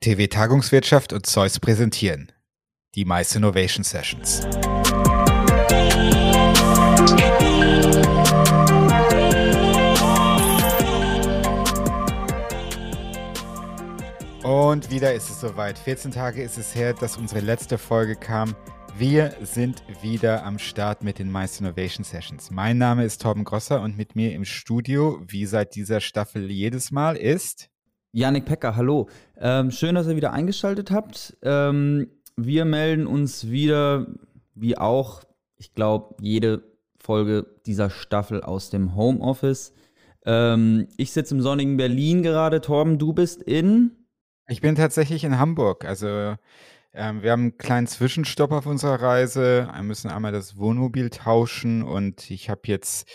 TV Tagungswirtschaft und Zeus präsentieren die Mice Innovation Sessions. Und wieder ist es soweit. 14 Tage ist es her, dass unsere letzte Folge kam. Wir sind wieder am Start mit den Mice Innovation Sessions. Mein Name ist Torben Grosser und mit mir im Studio, wie seit dieser Staffel jedes Mal, ist Janik Pecker, hallo. Ähm, schön, dass ihr wieder eingeschaltet habt. Ähm, wir melden uns wieder, wie auch, ich glaube, jede Folge dieser Staffel aus dem Homeoffice. Ähm, ich sitze im sonnigen Berlin gerade. Torben, du bist in? Ich bin tatsächlich in Hamburg. Also ähm, wir haben einen kleinen Zwischenstopp auf unserer Reise. Wir müssen einmal das Wohnmobil tauschen und ich habe jetzt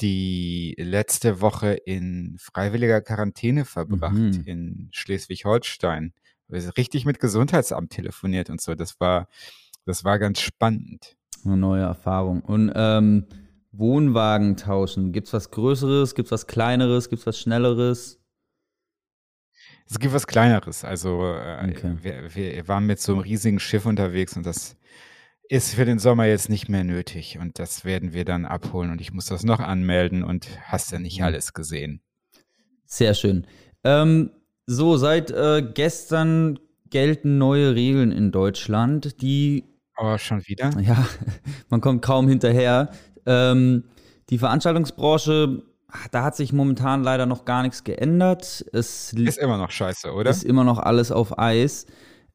die letzte Woche in freiwilliger Quarantäne verbracht mhm. in Schleswig-Holstein. Wir sind richtig mit Gesundheitsamt telefoniert und so. Das war, das war ganz spannend. Eine neue Erfahrung. Und ähm, Wohnwagen tauschen. Gibt es was Größeres? Gibt es was Kleineres? Gibt es was Schnelleres? Es gibt was Kleineres. Also äh, okay. wir, wir waren mit so einem riesigen Schiff unterwegs und das ist für den Sommer jetzt nicht mehr nötig. Und das werden wir dann abholen und ich muss das noch anmelden und hast ja nicht mhm. alles gesehen. Sehr schön. Ähm, so, seit äh, gestern gelten neue Regeln in Deutschland, die. Aber oh, schon wieder? Ja, man kommt kaum hinterher. Ähm, die Veranstaltungsbranche da hat sich momentan leider noch gar nichts geändert. Es ist immer noch scheiße, oder? Ist immer noch alles auf Eis.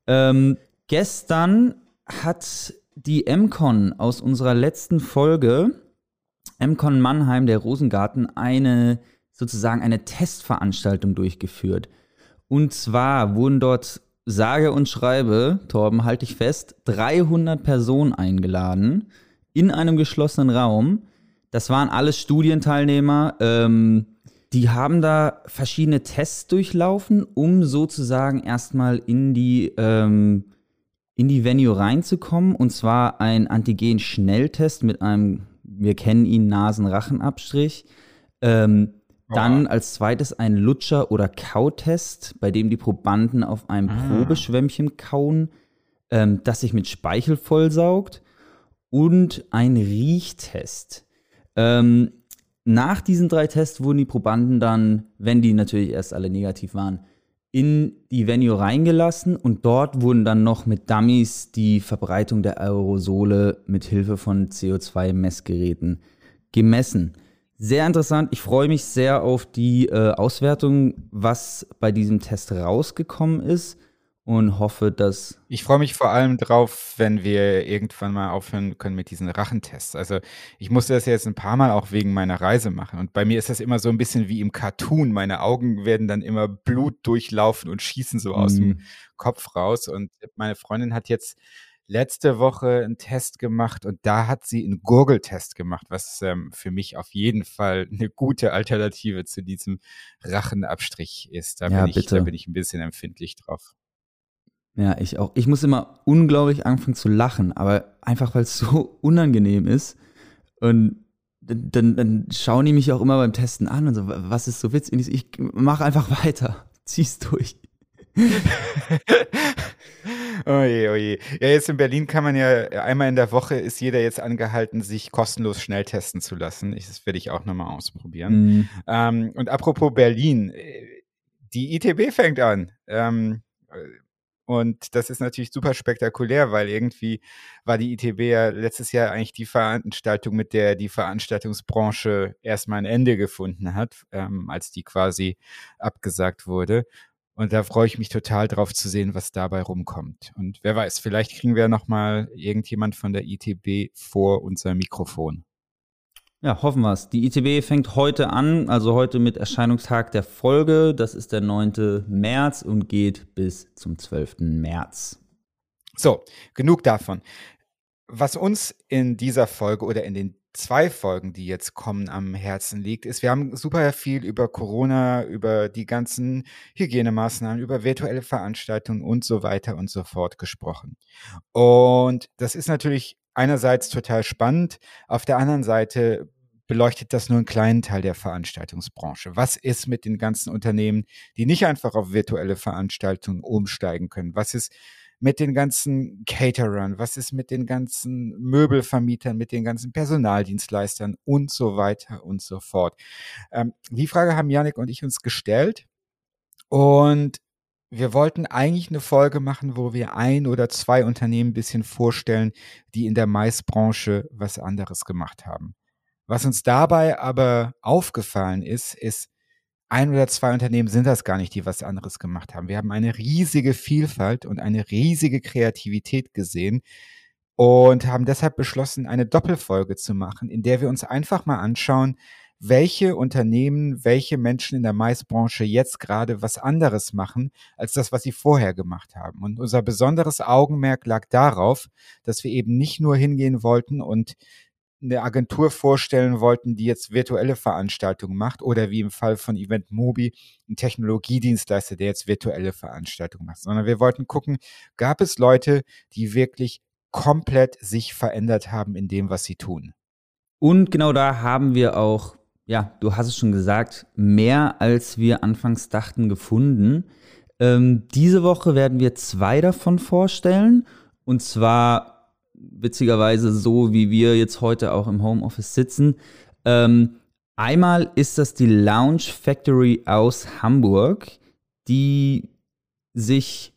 Ähm, gestern hat die MCon aus unserer letzten Folge, MCon Mannheim, der Rosengarten, eine sozusagen eine Testveranstaltung durchgeführt. Und zwar wurden dort sage und schreibe, Torben, halte ich fest, 300 Personen eingeladen in einem geschlossenen Raum das waren alles Studienteilnehmer. Ähm, die haben da verschiedene Tests durchlaufen, um sozusagen erstmal in die, ähm, in die Venue reinzukommen. Und zwar ein Antigen-Schnelltest mit einem, wir kennen ihn, Nasen-Rachen-Abstrich. Ähm, dann als zweites ein Lutscher- oder Kautest, bei dem die Probanden auf einem ah. Probeschwämmchen kauen, ähm, das sich mit Speichel vollsaugt. Und ein Riechtest. Ähm, nach diesen drei Tests wurden die Probanden dann, wenn die natürlich erst alle negativ waren, in die Venue reingelassen und dort wurden dann noch mit Dummies die Verbreitung der Aerosole mit Hilfe von CO2-Messgeräten gemessen. Sehr interessant. Ich freue mich sehr auf die äh, Auswertung, was bei diesem Test rausgekommen ist und hoffe, dass. Ich freue mich vor allem drauf, wenn wir irgendwann mal aufhören können mit diesen Rachentests. Also ich musste das jetzt ein paar Mal auch wegen meiner Reise machen. Und bei mir ist das immer so ein bisschen wie im Cartoon. Meine Augen werden dann immer Blut durchlaufen und schießen so aus dem mhm. Kopf raus. Und meine Freundin hat jetzt letzte Woche einen Test gemacht und da hat sie einen Gurgeltest gemacht, was ähm, für mich auf jeden Fall eine gute Alternative zu diesem Rachenabstrich ist. Da, ja, bin, ich, da bin ich ein bisschen empfindlich drauf. Ja, ich auch. Ich muss immer unglaublich anfangen zu lachen, aber einfach weil es so unangenehm ist. Und dann, dann schauen die mich auch immer beim Testen an und so, was ist so witzig? Ich mach einfach weiter, zieh's durch. oje, oje. Ja, jetzt in Berlin kann man ja einmal in der Woche ist jeder jetzt angehalten, sich kostenlos schnell testen zu lassen. Ich, das werde ich auch nochmal ausprobieren. Mm. Ähm, und apropos Berlin, äh, die ITB fängt an. Ähm, und das ist natürlich super spektakulär, weil irgendwie war die ITB ja letztes Jahr eigentlich die Veranstaltung, mit der die Veranstaltungsbranche erstmal ein Ende gefunden hat, ähm, als die quasi abgesagt wurde. Und da freue ich mich total drauf zu sehen, was dabei rumkommt. Und wer weiß, vielleicht kriegen wir noch mal irgendjemand von der ITB vor unser Mikrofon. Ja, hoffen wir es. Die ITB fängt heute an, also heute mit Erscheinungstag der Folge. Das ist der 9. März und geht bis zum 12. März. So, genug davon. Was uns in dieser Folge oder in den zwei Folgen, die jetzt kommen, am Herzen liegt, ist, wir haben super viel über Corona, über die ganzen Hygienemaßnahmen, über virtuelle Veranstaltungen und so weiter und so fort gesprochen. Und das ist natürlich einerseits total spannend, auf der anderen Seite beleuchtet das nur einen kleinen Teil der Veranstaltungsbranche. Was ist mit den ganzen Unternehmen, die nicht einfach auf virtuelle Veranstaltungen umsteigen können? Was ist mit den ganzen Caterern? Was ist mit den ganzen Möbelvermietern, mit den ganzen Personaldienstleistern und so weiter und so fort? Ähm, die Frage haben Janik und ich uns gestellt und wir wollten eigentlich eine Folge machen, wo wir ein oder zwei Unternehmen ein bisschen vorstellen, die in der Maisbranche was anderes gemacht haben. Was uns dabei aber aufgefallen ist, ist, ein oder zwei Unternehmen sind das gar nicht, die was anderes gemacht haben. Wir haben eine riesige Vielfalt und eine riesige Kreativität gesehen und haben deshalb beschlossen, eine Doppelfolge zu machen, in der wir uns einfach mal anschauen, welche Unternehmen, welche Menschen in der Maisbranche jetzt gerade was anderes machen, als das, was sie vorher gemacht haben. Und unser besonderes Augenmerk lag darauf, dass wir eben nicht nur hingehen wollten und eine Agentur vorstellen wollten, die jetzt virtuelle Veranstaltungen macht oder wie im Fall von Event Mobi ein Technologiedienstleister, der jetzt virtuelle Veranstaltungen macht, sondern wir wollten gucken, gab es Leute, die wirklich komplett sich verändert haben in dem, was sie tun. Und genau da haben wir auch ja, du hast es schon gesagt, mehr als wir anfangs dachten gefunden. Ähm, diese Woche werden wir zwei davon vorstellen. Und zwar witzigerweise so, wie wir jetzt heute auch im Homeoffice sitzen. Ähm, einmal ist das die Lounge Factory aus Hamburg, die sich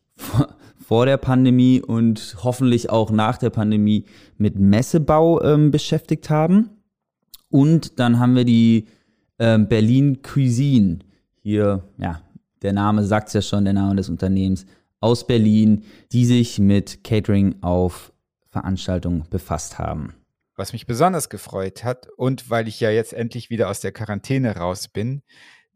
vor der Pandemie und hoffentlich auch nach der Pandemie mit Messebau ähm, beschäftigt haben. Und dann haben wir die ähm, Berlin Cuisine. Hier, ja, der Name sagt es ja schon, der Name des Unternehmens aus Berlin, die sich mit Catering auf Veranstaltungen befasst haben. Was mich besonders gefreut hat und weil ich ja jetzt endlich wieder aus der Quarantäne raus bin,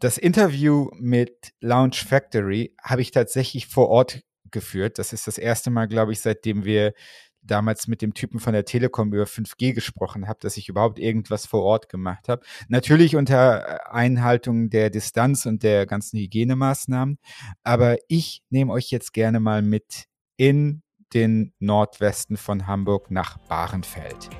das Interview mit Lounge Factory habe ich tatsächlich vor Ort geführt. Das ist das erste Mal, glaube ich, seitdem wir damals mit dem Typen von der Telekom über 5G gesprochen habe, dass ich überhaupt irgendwas vor Ort gemacht habe. Natürlich unter äh, Einhaltung der Distanz und der ganzen Hygienemaßnahmen. Aber ich nehme euch jetzt gerne mal mit in den Nordwesten von Hamburg nach Bahrenfeld.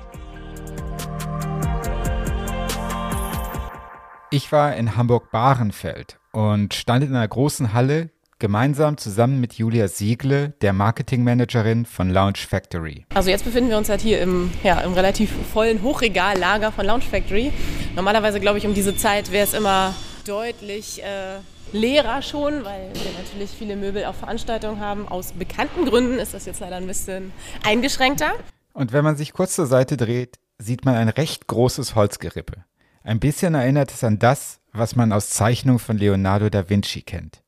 Ich war in Hamburg-Bahrenfeld und stand in einer großen Halle, gemeinsam zusammen mit Julia Siegle, der Marketingmanagerin von Lounge Factory. Also jetzt befinden wir uns halt hier im, ja, im relativ vollen Hochregallager von Lounge Factory. Normalerweise glaube ich um diese Zeit wäre es immer deutlich äh, leerer schon, weil wir natürlich viele Möbel auf Veranstaltungen haben. Aus bekannten Gründen ist das jetzt leider ein bisschen eingeschränkter. Und wenn man sich kurz zur Seite dreht, sieht man ein recht großes Holzgerippe. Ein bisschen erinnert es an das, was man aus Zeichnungen von Leonardo da Vinci kennt.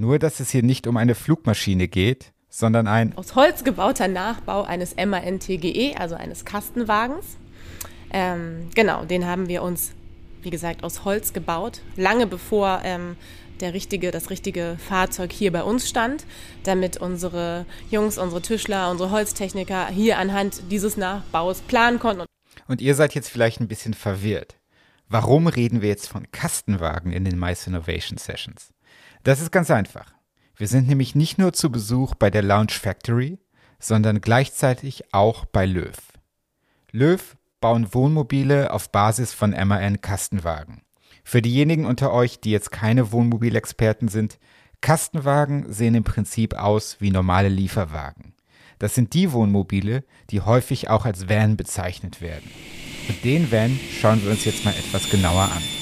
Nur, dass es hier nicht um eine Flugmaschine geht, sondern ein aus Holz gebauter Nachbau eines MAN-TGE, also eines Kastenwagens. Ähm, genau, den haben wir uns, wie gesagt, aus Holz gebaut, lange bevor ähm, der richtige, das richtige Fahrzeug hier bei uns stand, damit unsere Jungs, unsere Tischler, unsere Holztechniker hier anhand dieses Nachbaus planen konnten. Und ihr seid jetzt vielleicht ein bisschen verwirrt. Warum reden wir jetzt von Kastenwagen in den Mice Innovation Sessions? Das ist ganz einfach. Wir sind nämlich nicht nur zu Besuch bei der Lounge Factory, sondern gleichzeitig auch bei Löw. Löw bauen Wohnmobile auf Basis von MAN Kastenwagen. Für diejenigen unter euch, die jetzt keine Wohnmobilexperten sind, Kastenwagen sehen im Prinzip aus wie normale Lieferwagen. Das sind die Wohnmobile, die häufig auch als Van bezeichnet werden. Und den Van schauen wir uns jetzt mal etwas genauer an.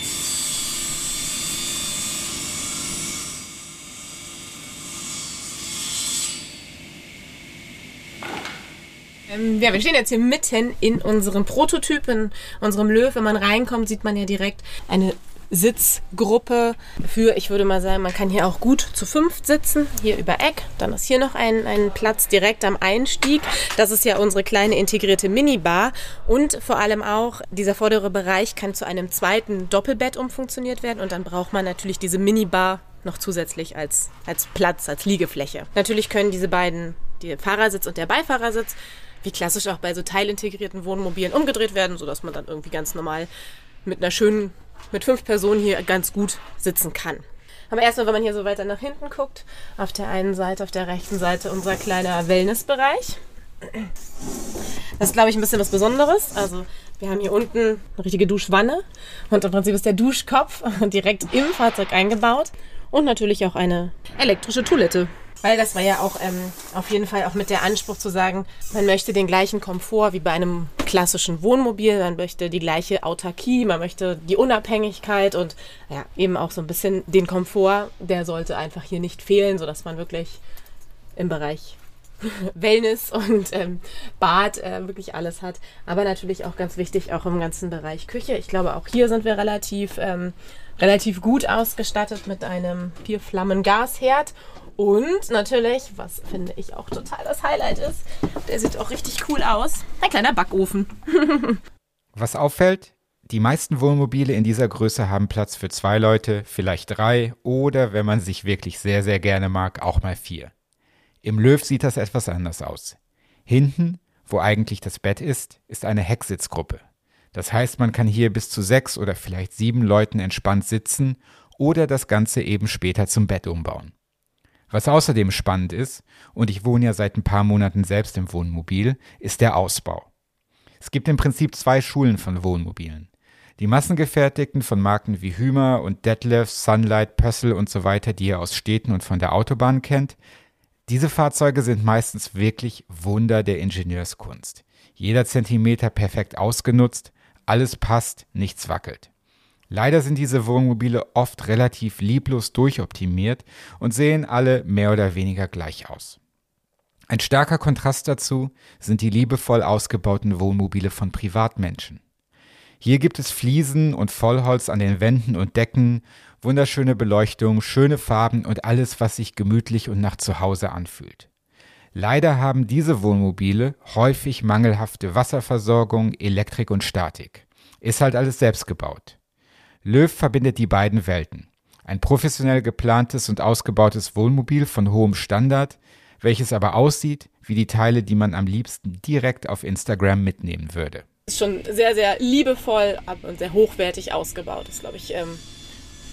Ähm, ja, wir stehen jetzt hier mitten in unserem Prototyp, in unserem Löw. Wenn man reinkommt, sieht man ja direkt eine Sitzgruppe für, ich würde mal sagen, man kann hier auch gut zu fünf sitzen, hier über Eck. Dann ist hier noch ein, ein Platz direkt am Einstieg. Das ist ja unsere kleine integrierte Minibar. Und vor allem auch, dieser vordere Bereich kann zu einem zweiten Doppelbett umfunktioniert werden. Und dann braucht man natürlich diese Minibar noch zusätzlich als, als Platz, als Liegefläche. Natürlich können diese beiden, der Fahrersitz und der Beifahrersitz, wie klassisch auch bei so teilintegrierten Wohnmobilen umgedreht werden, sodass man dann irgendwie ganz normal mit einer schönen, mit fünf Personen hier ganz gut sitzen kann. Aber erstmal, wenn man hier so weiter nach hinten guckt, auf der einen Seite, auf der rechten Seite unser kleiner Wellnessbereich. Das ist, glaube ich, ein bisschen was Besonderes. Also Wir haben hier unten eine richtige Duschwanne und im Prinzip ist der Duschkopf direkt im Fahrzeug eingebaut und natürlich auch eine elektrische Toilette. Weil das war ja auch ähm, auf jeden Fall auch mit der Anspruch zu sagen, man möchte den gleichen Komfort wie bei einem klassischen Wohnmobil, man möchte die gleiche Autarkie, man möchte die Unabhängigkeit und ja, eben auch so ein bisschen den Komfort, der sollte einfach hier nicht fehlen, sodass man wirklich im Bereich Wellness und ähm, Bad äh, wirklich alles hat. Aber natürlich auch ganz wichtig, auch im ganzen Bereich Küche. Ich glaube, auch hier sind wir relativ, ähm, relativ gut ausgestattet mit einem Vier-Flammen-Gasherd. Und natürlich, was finde ich auch total das Highlight ist, der sieht auch richtig cool aus, ein kleiner Backofen. was auffällt, die meisten Wohnmobile in dieser Größe haben Platz für zwei Leute, vielleicht drei oder, wenn man sich wirklich sehr, sehr gerne mag, auch mal vier. Im Löw sieht das etwas anders aus. Hinten, wo eigentlich das Bett ist, ist eine Hecksitzgruppe. Das heißt, man kann hier bis zu sechs oder vielleicht sieben Leuten entspannt sitzen oder das Ganze eben später zum Bett umbauen. Was außerdem spannend ist, und ich wohne ja seit ein paar Monaten selbst im Wohnmobil, ist der Ausbau. Es gibt im Prinzip zwei Schulen von Wohnmobilen. Die massengefertigten von Marken wie Hümer und Detlef, Sunlight, Pössl und so weiter, die ihr aus Städten und von der Autobahn kennt, diese Fahrzeuge sind meistens wirklich Wunder der Ingenieurskunst. Jeder Zentimeter perfekt ausgenutzt, alles passt, nichts wackelt. Leider sind diese Wohnmobile oft relativ lieblos durchoptimiert und sehen alle mehr oder weniger gleich aus. Ein starker Kontrast dazu sind die liebevoll ausgebauten Wohnmobile von Privatmenschen. Hier gibt es Fliesen und Vollholz an den Wänden und Decken wunderschöne Beleuchtung, schöne Farben und alles, was sich gemütlich und nach Zuhause anfühlt. Leider haben diese Wohnmobile häufig mangelhafte Wasserversorgung, Elektrik und Statik. Ist halt alles selbst gebaut. Löw verbindet die beiden Welten. Ein professionell geplantes und ausgebautes Wohnmobil von hohem Standard, welches aber aussieht wie die Teile, die man am liebsten direkt auf Instagram mitnehmen würde. Ist schon sehr, sehr liebevoll und sehr hochwertig ausgebaut. Das glaube ich ähm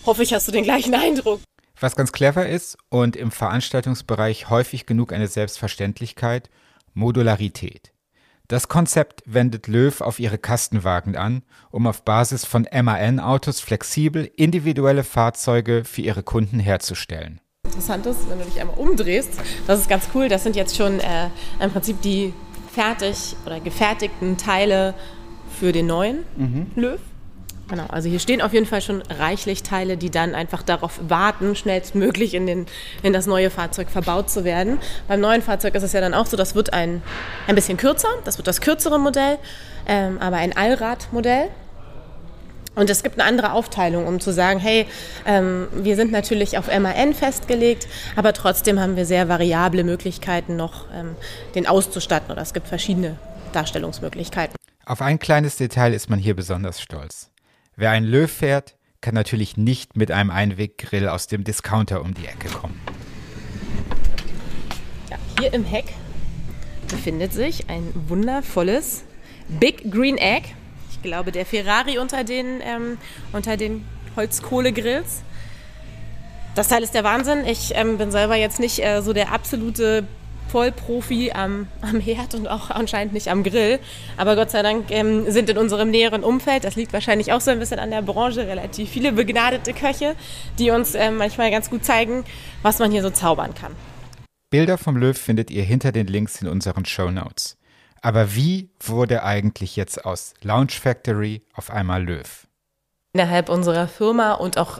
hoffe ich, hast du den gleichen Eindruck. Was ganz clever ist und im Veranstaltungsbereich häufig genug eine Selbstverständlichkeit, Modularität. Das Konzept wendet Löw auf ihre Kastenwagen an, um auf Basis von MAN-Autos flexibel individuelle Fahrzeuge für ihre Kunden herzustellen. Interessant ist, wenn du dich einmal umdrehst, das ist ganz cool, das sind jetzt schon äh, im Prinzip die fertig oder gefertigten Teile für den neuen mhm. Löw. Genau, also hier stehen auf jeden Fall schon reichlich Teile, die dann einfach darauf warten, schnellstmöglich in, den, in das neue Fahrzeug verbaut zu werden. Beim neuen Fahrzeug ist es ja dann auch so, das wird ein, ein bisschen kürzer, das wird das kürzere Modell, ähm, aber ein Allradmodell. Und es gibt eine andere Aufteilung, um zu sagen, hey, ähm, wir sind natürlich auf MAN festgelegt, aber trotzdem haben wir sehr variable Möglichkeiten noch, ähm, den auszustatten. Oder es gibt verschiedene Darstellungsmöglichkeiten. Auf ein kleines Detail ist man hier besonders stolz. Wer einen Löw fährt, kann natürlich nicht mit einem Einweggrill aus dem Discounter um die Ecke kommen. Ja, hier im Heck befindet sich ein wundervolles Big Green Egg. Ich glaube, der Ferrari unter den, ähm, unter den Holzkohlegrills. Das Teil ist der Wahnsinn. Ich ähm, bin selber jetzt nicht äh, so der absolute Vollprofi am, am Herd und auch anscheinend nicht am Grill. Aber Gott sei Dank ähm, sind in unserem näheren Umfeld, das liegt wahrscheinlich auch so ein bisschen an der Branche, relativ viele begnadete Köche, die uns ähm, manchmal ganz gut zeigen, was man hier so zaubern kann. Bilder vom Löw findet ihr hinter den Links in unseren Show Notes. Aber wie wurde eigentlich jetzt aus Lounge Factory auf einmal Löw? Innerhalb unserer Firma und auch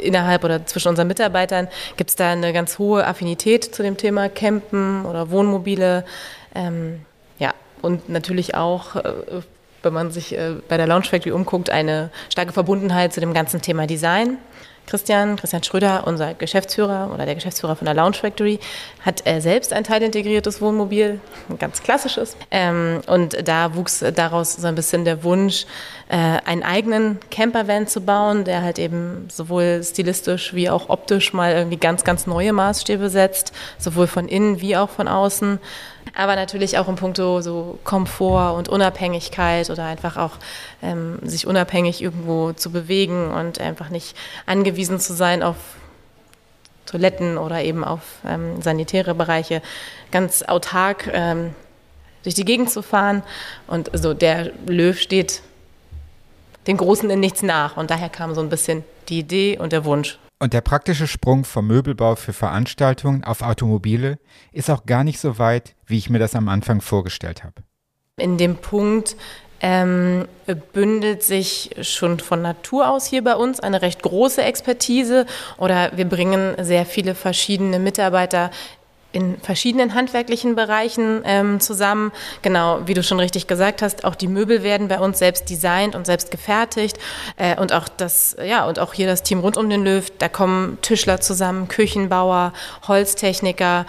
innerhalb oder zwischen unseren Mitarbeitern gibt es da eine ganz hohe Affinität zu dem Thema Campen oder Wohnmobile. Ähm, ja, und natürlich auch, äh, wenn man sich äh, bei der Launch Factory umguckt, eine starke Verbundenheit zu dem ganzen Thema Design. Christian, Christian Schröder, unser Geschäftsführer oder der Geschäftsführer von der Lounge Factory, hat äh, selbst ein teilintegriertes Wohnmobil, ein ganz klassisches. Ähm, und da wuchs daraus so ein bisschen der Wunsch, äh, einen eigenen Campervan zu bauen, der halt eben sowohl stilistisch wie auch optisch mal irgendwie ganz, ganz neue Maßstäbe setzt, sowohl von innen wie auch von außen aber natürlich auch in puncto so Komfort und Unabhängigkeit oder einfach auch ähm, sich unabhängig irgendwo zu bewegen und einfach nicht angewiesen zu sein auf Toiletten oder eben auf ähm, sanitäre Bereiche, ganz autark ähm, durch die Gegend zu fahren. Und so der Löw steht den Großen in nichts nach. Und daher kam so ein bisschen die Idee und der Wunsch. Und der praktische Sprung vom Möbelbau für Veranstaltungen auf Automobile ist auch gar nicht so weit, wie ich mir das am Anfang vorgestellt habe. In dem Punkt ähm, bündelt sich schon von Natur aus hier bei uns eine recht große Expertise oder wir bringen sehr viele verschiedene Mitarbeiter in verschiedenen handwerklichen Bereichen ähm, zusammen. Genau, wie du schon richtig gesagt hast, auch die Möbel werden bei uns selbst designt und selbst gefertigt. Äh, und auch das, ja, und auch hier das Team rund um den Löw, da kommen Tischler zusammen, Küchenbauer, Holztechniker.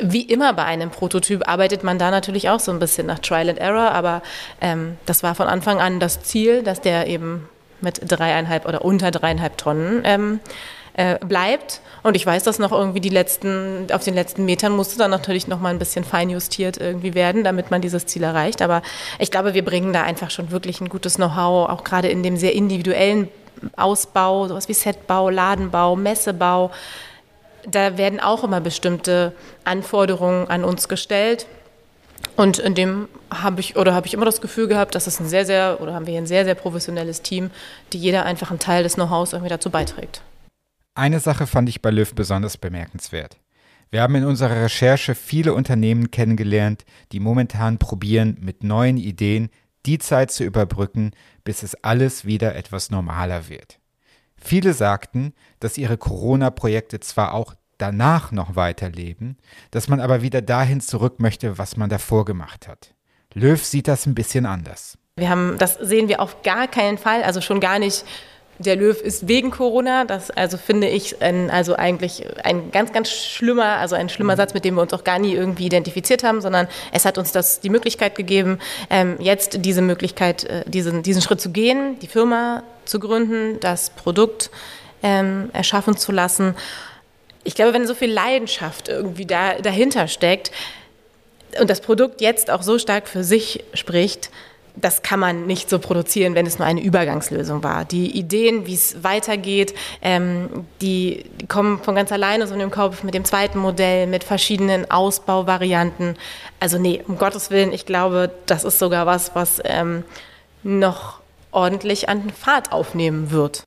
Wie immer bei einem Prototyp arbeitet man da natürlich auch so ein bisschen nach Trial and Error, aber ähm, das war von Anfang an das Ziel, dass der eben mit dreieinhalb oder unter dreieinhalb Tonnen ähm, äh, bleibt. Und ich weiß, dass noch irgendwie die letzten, auf den letzten Metern musste dann natürlich noch mal ein bisschen feinjustiert irgendwie werden, damit man dieses Ziel erreicht. Aber ich glaube, wir bringen da einfach schon wirklich ein gutes Know-how, auch gerade in dem sehr individuellen Ausbau, sowas wie Setbau, Ladenbau, Messebau. Da werden auch immer bestimmte Anforderungen an uns gestellt. Und in dem habe ich oder habe ich immer das Gefühl gehabt, dass es ein sehr, sehr oder haben wir ein sehr, sehr professionelles Team, die jeder einfach einen Teil des Know-hows irgendwie dazu beiträgt. Eine Sache fand ich bei Löw besonders bemerkenswert. Wir haben in unserer Recherche viele Unternehmen kennengelernt, die momentan probieren, mit neuen Ideen die Zeit zu überbrücken, bis es alles wieder etwas normaler wird. Viele sagten, dass ihre Corona-Projekte zwar auch danach noch weiterleben, dass man aber wieder dahin zurück möchte, was man davor gemacht hat. Löw sieht das ein bisschen anders. Wir haben, das sehen wir auf gar keinen Fall, also schon gar nicht der Löw ist wegen Corona. Das also finde ich ein, also eigentlich ein ganz, ganz schlimmer, also ein schlimmer Satz, mit dem wir uns auch gar nie irgendwie identifiziert haben, sondern es hat uns das die Möglichkeit gegeben, ähm, jetzt diese Möglichkeit, äh, diesen, diesen Schritt zu gehen, die Firma zu gründen, das Produkt ähm, erschaffen zu lassen. Ich glaube, wenn so viel Leidenschaft irgendwie da, dahinter steckt und das Produkt jetzt auch so stark für sich spricht, das kann man nicht so produzieren, wenn es nur eine Übergangslösung war. Die Ideen, wie es weitergeht, ähm, die, die, kommen von ganz alleine so in den Kopf mit dem zweiten Modell, mit verschiedenen Ausbauvarianten. Also nee, um Gottes Willen, ich glaube, das ist sogar was, was ähm, noch ordentlich an Fahrt aufnehmen wird.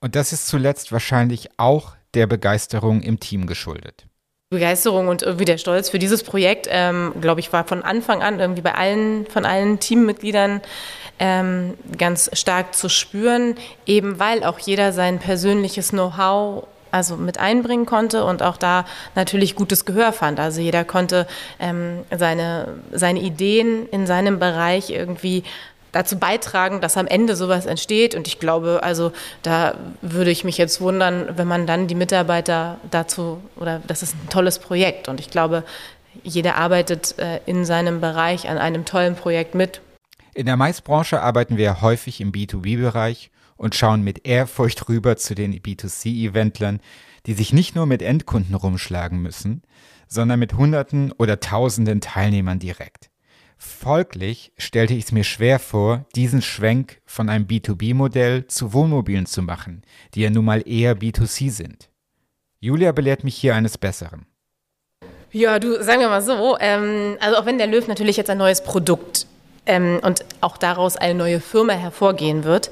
Und das ist zuletzt wahrscheinlich auch der Begeisterung im Team geschuldet. Begeisterung und irgendwie der Stolz für dieses Projekt, ähm, glaube ich, war von Anfang an irgendwie bei allen, von allen Teammitgliedern ähm, ganz stark zu spüren, eben weil auch jeder sein persönliches Know-how also mit einbringen konnte und auch da natürlich gutes Gehör fand. Also jeder konnte ähm, seine, seine Ideen in seinem Bereich irgendwie dazu beitragen, dass am Ende sowas entsteht. Und ich glaube, also da würde ich mich jetzt wundern, wenn man dann die Mitarbeiter dazu, oder das ist ein tolles Projekt. Und ich glaube, jeder arbeitet äh, in seinem Bereich an einem tollen Projekt mit. In der Maisbranche arbeiten wir häufig im B2B-Bereich und schauen mit Ehrfurcht rüber zu den B2C-Eventlern, die sich nicht nur mit Endkunden rumschlagen müssen, sondern mit Hunderten oder Tausenden Teilnehmern direkt. Folglich stellte ich es mir schwer vor, diesen Schwenk von einem B2B-Modell zu Wohnmobilen zu machen, die ja nun mal eher B2C sind. Julia belehrt mich hier eines Besseren. Ja, du, sagen wir mal so, ähm, also auch wenn der Löw natürlich jetzt ein neues Produkt ähm, und auch daraus eine neue Firma hervorgehen wird,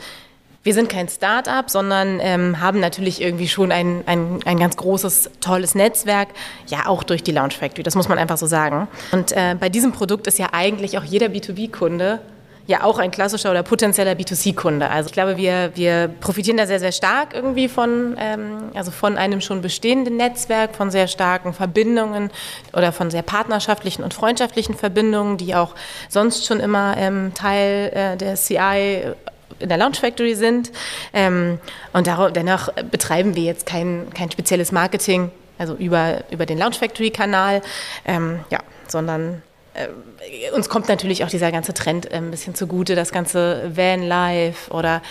wir sind kein Start-up, sondern ähm, haben natürlich irgendwie schon ein, ein, ein ganz großes, tolles Netzwerk, ja auch durch die Launch Factory, das muss man einfach so sagen. Und äh, bei diesem Produkt ist ja eigentlich auch jeder B2B-Kunde ja auch ein klassischer oder potenzieller B2C-Kunde. Also ich glaube, wir, wir profitieren da sehr, sehr stark irgendwie von, ähm, also von einem schon bestehenden Netzwerk, von sehr starken Verbindungen oder von sehr partnerschaftlichen und freundschaftlichen Verbindungen, die auch sonst schon immer ähm, Teil äh, der CI in der Launch Factory sind. Ähm, und dennoch betreiben wir jetzt kein, kein spezielles Marketing, also über, über den Launch Factory-Kanal, ähm, ja, sondern äh, uns kommt natürlich auch dieser ganze Trend äh, ein bisschen zugute, das ganze Van Life oder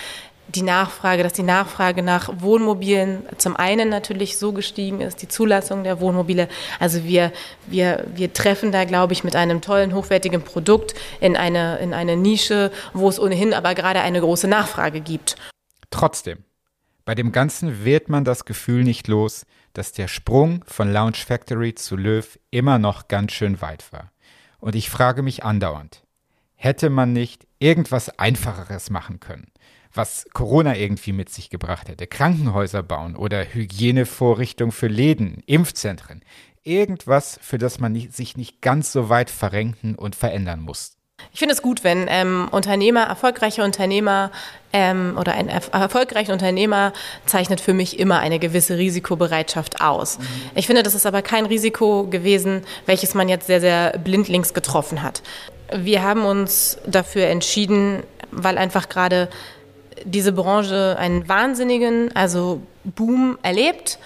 die Nachfrage, dass die Nachfrage nach Wohnmobilen zum einen natürlich so gestiegen ist, die Zulassung der Wohnmobile. Also wir, wir, wir treffen da, glaube ich, mit einem tollen, hochwertigen Produkt in eine, in eine Nische, wo es ohnehin aber gerade eine große Nachfrage gibt. Trotzdem, bei dem Ganzen wird man das Gefühl nicht los, dass der Sprung von Lounge Factory zu Löw immer noch ganz schön weit war. Und ich frage mich andauernd, hätte man nicht irgendwas Einfacheres machen können, was Corona irgendwie mit sich gebracht hätte? Krankenhäuser bauen oder Hygienevorrichtungen für Läden, Impfzentren. Irgendwas, für das man nicht, sich nicht ganz so weit verrenken und verändern muss. Ich finde es gut, wenn ähm, Unternehmer, erfolgreiche Unternehmer ähm, oder ein erf erfolgreicher Unternehmer zeichnet für mich immer eine gewisse Risikobereitschaft aus. Mhm. Ich finde, das ist aber kein Risiko gewesen, welches man jetzt sehr, sehr blindlings getroffen hat. Wir haben uns dafür entschieden, weil einfach gerade diese Branche einen wahnsinnigen, also Boom erlebt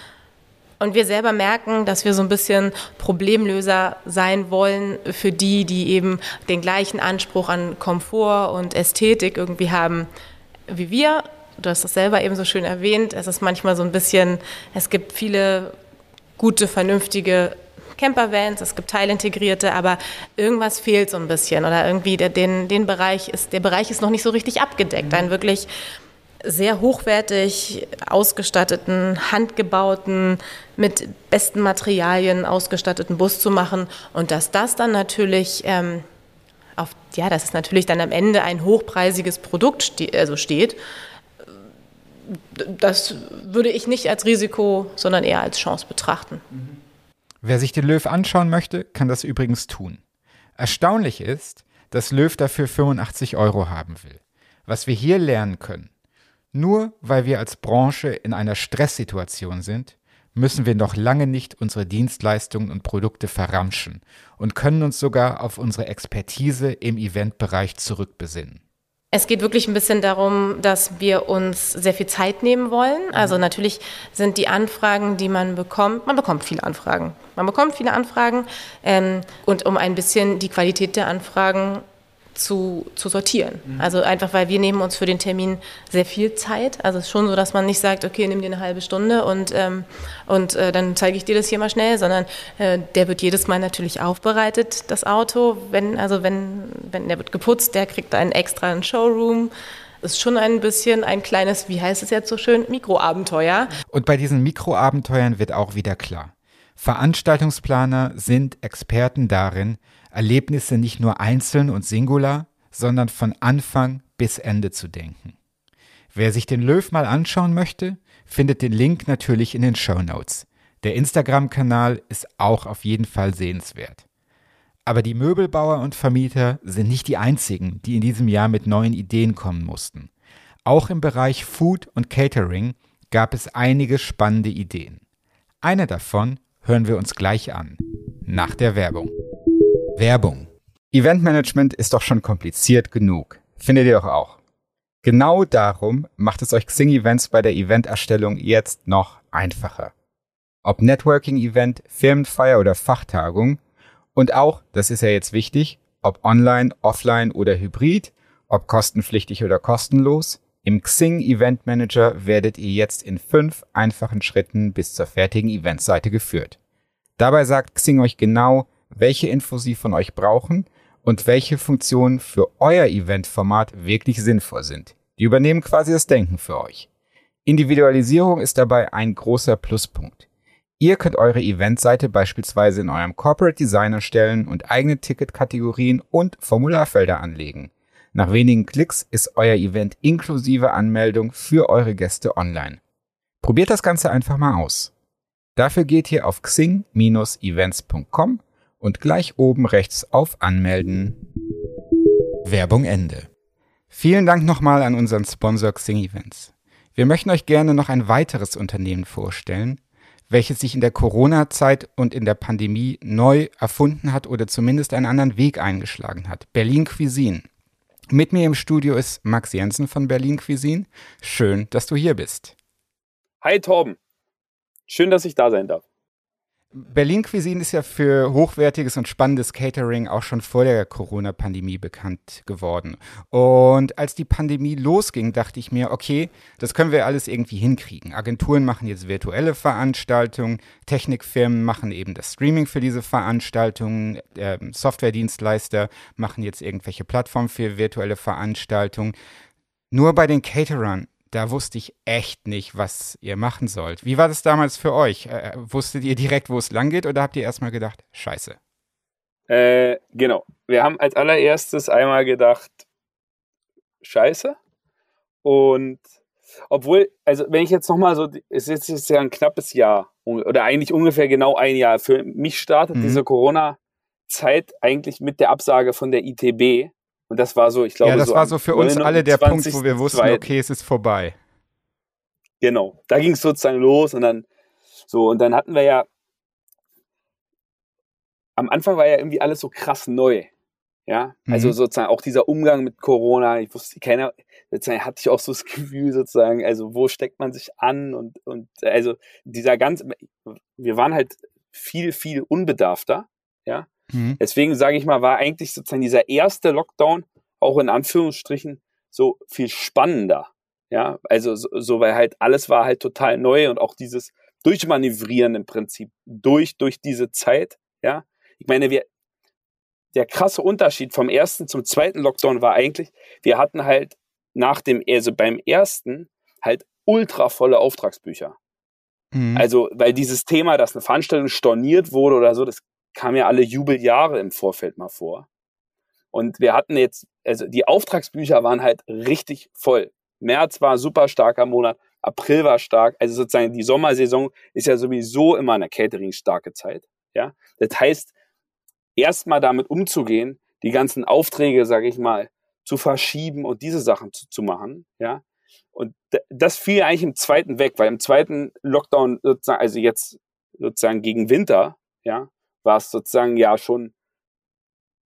und wir selber merken, dass wir so ein bisschen Problemlöser sein wollen für die, die eben den gleichen Anspruch an Komfort und Ästhetik irgendwie haben wie wir. Du hast das selber eben so schön erwähnt. Es ist manchmal so ein bisschen, es gibt viele gute, vernünftige Campervans, es gibt teilintegrierte, aber irgendwas fehlt so ein bisschen oder irgendwie der, den, den Bereich ist, der Bereich ist noch nicht so richtig abgedeckt. Ein wirklich sehr hochwertig ausgestatteten, handgebauten, mit besten Materialien ausgestatteten Bus zu machen und dass das dann natürlich ähm, auf, ja, dass es natürlich dann am Ende ein hochpreisiges Produkt ste also steht, das würde ich nicht als Risiko, sondern eher als Chance betrachten. Wer sich den Löw anschauen möchte, kann das übrigens tun. Erstaunlich ist, dass Löw dafür 85 Euro haben will. Was wir hier lernen können, nur weil wir als Branche in einer Stresssituation sind, müssen wir noch lange nicht unsere Dienstleistungen und Produkte verramschen und können uns sogar auf unsere Expertise im Eventbereich zurückbesinnen. Es geht wirklich ein bisschen darum, dass wir uns sehr viel Zeit nehmen wollen. Also natürlich sind die Anfragen, die man bekommt, man bekommt viele Anfragen. Man bekommt viele Anfragen ähm, und um ein bisschen die Qualität der Anfragen zu, zu sortieren. Mhm. Also einfach, weil wir nehmen uns für den Termin sehr viel Zeit. Also es ist schon so, dass man nicht sagt, okay, nimm dir eine halbe Stunde und, ähm, und äh, dann zeige ich dir das hier mal schnell, sondern äh, der wird jedes Mal natürlich aufbereitet, das Auto. Wenn, also wenn, wenn der wird geputzt, der kriegt einen extra einen Showroom. Ist schon ein bisschen ein kleines, wie heißt es jetzt so schön, Mikroabenteuer. Und bei diesen Mikroabenteuern wird auch wieder klar. Veranstaltungsplaner sind Experten darin, Erlebnisse nicht nur einzeln und singular, sondern von Anfang bis Ende zu denken. Wer sich den Löw mal anschauen möchte, findet den Link natürlich in den Show Notes. Der Instagram-Kanal ist auch auf jeden Fall sehenswert. Aber die Möbelbauer und Vermieter sind nicht die einzigen, die in diesem Jahr mit neuen Ideen kommen mussten. Auch im Bereich Food und Catering gab es einige spannende Ideen. Eine davon hören wir uns gleich an, nach der Werbung. Werbung. Eventmanagement ist doch schon kompliziert genug. Findet ihr doch auch. Genau darum macht es euch Xing Events bei der Eventerstellung jetzt noch einfacher. Ob Networking-Event, Firmenfeier oder Fachtagung. Und auch, das ist ja jetzt wichtig, ob online, offline oder hybrid, ob kostenpflichtig oder kostenlos. Im Xing Event Manager werdet ihr jetzt in fünf einfachen Schritten bis zur fertigen Eventseite geführt. Dabei sagt Xing euch genau, welche Infos sie von euch brauchen und welche Funktionen für euer Eventformat wirklich sinnvoll sind. Die übernehmen quasi das Denken für euch. Individualisierung ist dabei ein großer Pluspunkt. Ihr könnt eure Eventseite beispielsweise in eurem Corporate Design erstellen und eigene Ticketkategorien und Formularfelder anlegen. Nach wenigen Klicks ist euer Event inklusive Anmeldung für eure Gäste online. Probiert das Ganze einfach mal aus. Dafür geht ihr auf xing-events.com und gleich oben rechts auf Anmelden. Werbung Ende. Vielen Dank nochmal an unseren Sponsor Xing Events. Wir möchten euch gerne noch ein weiteres Unternehmen vorstellen, welches sich in der Corona-Zeit und in der Pandemie neu erfunden hat oder zumindest einen anderen Weg eingeschlagen hat. Berlin Cuisine. Mit mir im Studio ist Max Jensen von Berlin Cuisine. Schön, dass du hier bist. Hi Torben. Schön, dass ich da sein darf. Berlin Cuisine ist ja für hochwertiges und spannendes Catering auch schon vor der Corona-Pandemie bekannt geworden. Und als die Pandemie losging, dachte ich mir, okay, das können wir alles irgendwie hinkriegen. Agenturen machen jetzt virtuelle Veranstaltungen, Technikfirmen machen eben das Streaming für diese Veranstaltungen, äh, Softwaredienstleister machen jetzt irgendwelche Plattformen für virtuelle Veranstaltungen. Nur bei den Caterern da wusste ich echt nicht, was ihr machen sollt. Wie war das damals für euch? Äh, wusstet ihr direkt, wo es lang geht oder habt ihr erstmal gedacht, scheiße? Äh, genau. Wir haben als allererstes einmal gedacht, scheiße. Und obwohl, also wenn ich jetzt nochmal so, es ist jetzt ja ein knappes Jahr oder eigentlich ungefähr genau ein Jahr. Für mich startet mhm. diese Corona-Zeit eigentlich mit der Absage von der ITB. Und das war so, ich glaube, ja, das so war so für uns alle der Punkt, wo wir wussten, okay, es ist vorbei. Genau, da ging es sozusagen los und dann so und dann hatten wir ja am Anfang war ja irgendwie alles so krass neu. Ja, also mhm. sozusagen auch dieser Umgang mit Corona, ich wusste, keiner, sozusagen hatte ich auch so das Gefühl sozusagen, also wo steckt man sich an und, und also dieser ganze, wir waren halt viel, viel unbedarfter, ja. Mhm. Deswegen sage ich mal, war eigentlich sozusagen dieser erste Lockdown auch in Anführungsstrichen so viel spannender, ja. Also so, so weil halt alles war halt total neu und auch dieses Durchmanövrieren im Prinzip durch, durch diese Zeit, ja. Ich meine, wir, der krasse Unterschied vom ersten zum zweiten Lockdown war eigentlich, wir hatten halt nach dem, also beim ersten halt ultra volle Auftragsbücher. Mhm. Also, weil dieses Thema, dass eine Veranstaltung storniert wurde oder so, das kam ja alle Jubeljahre im Vorfeld mal vor. Und wir hatten jetzt, also die Auftragsbücher waren halt richtig voll. März war super starker Monat, April war stark, also sozusagen die Sommersaison ist ja sowieso immer eine Catering starke Zeit. Ja, das heißt, erstmal damit umzugehen, die ganzen Aufträge, sage ich mal, zu verschieben und diese Sachen zu, zu machen, ja. Und das fiel eigentlich im zweiten weg, weil im zweiten Lockdown sozusagen, also jetzt sozusagen gegen Winter, ja, war es sozusagen ja schon,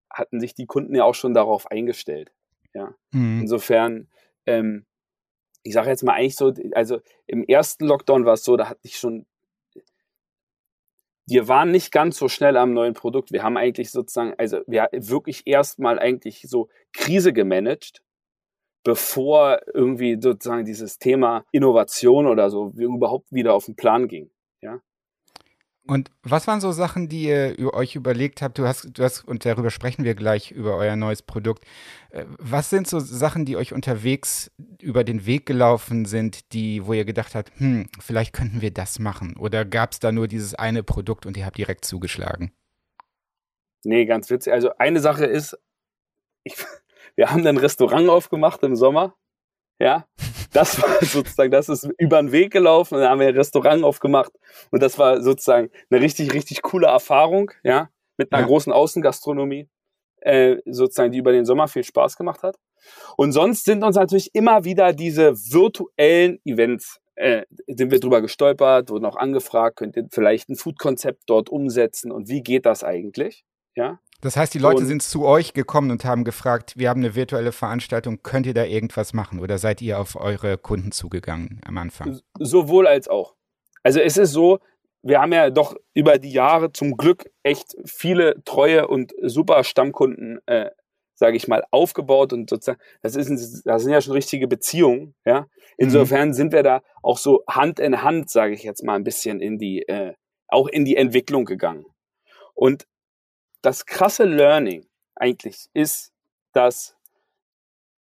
hatten sich die Kunden ja auch schon darauf eingestellt, ja. Mhm. Insofern, ähm, ich sage jetzt mal eigentlich so, also im ersten Lockdown war es so, da hatte ich schon wir waren nicht ganz so schnell am neuen Produkt. Wir haben eigentlich sozusagen, also wir wirklich erstmal eigentlich so Krise gemanagt, bevor irgendwie sozusagen dieses Thema Innovation oder so überhaupt wieder auf den Plan ging. Ja. Und was waren so Sachen, die ihr euch überlegt habt? Du hast, du hast, und darüber sprechen wir gleich über euer neues Produkt. Äh, was sind so Sachen, die euch unterwegs über den Weg gelaufen sind, die, wo ihr gedacht habt, hm, vielleicht könnten wir das machen? Oder gab es da nur dieses eine Produkt und ihr habt direkt zugeschlagen? Nee, ganz witzig. Also eine Sache ist, ich, wir haben ein Restaurant aufgemacht im Sommer. Ja, das war sozusagen, das ist über den Weg gelaufen und dann haben wir ein Restaurant aufgemacht und das war sozusagen eine richtig, richtig coole Erfahrung, ja, mit einer ja. großen Außengastronomie, äh, sozusagen, die über den Sommer viel Spaß gemacht hat. Und sonst sind uns natürlich immer wieder diese virtuellen Events, äh, sind wir drüber gestolpert, wurden auch angefragt, könnt ihr vielleicht ein Food-Konzept dort umsetzen und wie geht das eigentlich, ja. Das heißt, die Leute und, sind zu euch gekommen und haben gefragt, wir haben eine virtuelle Veranstaltung, könnt ihr da irgendwas machen? Oder seid ihr auf eure Kunden zugegangen am Anfang? Sowohl als auch. Also es ist so, wir haben ja doch über die Jahre zum Glück echt viele treue und super Stammkunden, äh, sage ich mal, aufgebaut und sozusagen, das, ist, das sind ja schon richtige Beziehungen, ja. Insofern mhm. sind wir da auch so Hand in Hand, sage ich jetzt mal, ein bisschen in die, äh, auch in die Entwicklung gegangen. Und das krasse Learning eigentlich ist, dass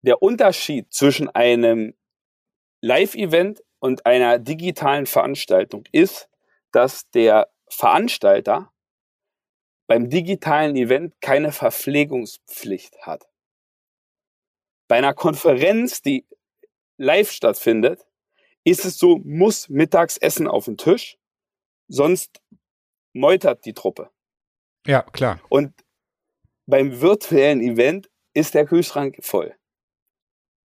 der Unterschied zwischen einem Live-Event und einer digitalen Veranstaltung ist, dass der Veranstalter beim digitalen Event keine Verpflegungspflicht hat. Bei einer Konferenz, die live stattfindet, ist es so, muss Mittagsessen auf den Tisch, sonst meutert die Truppe. Ja, klar. Und beim virtuellen Event ist der Kühlschrank voll.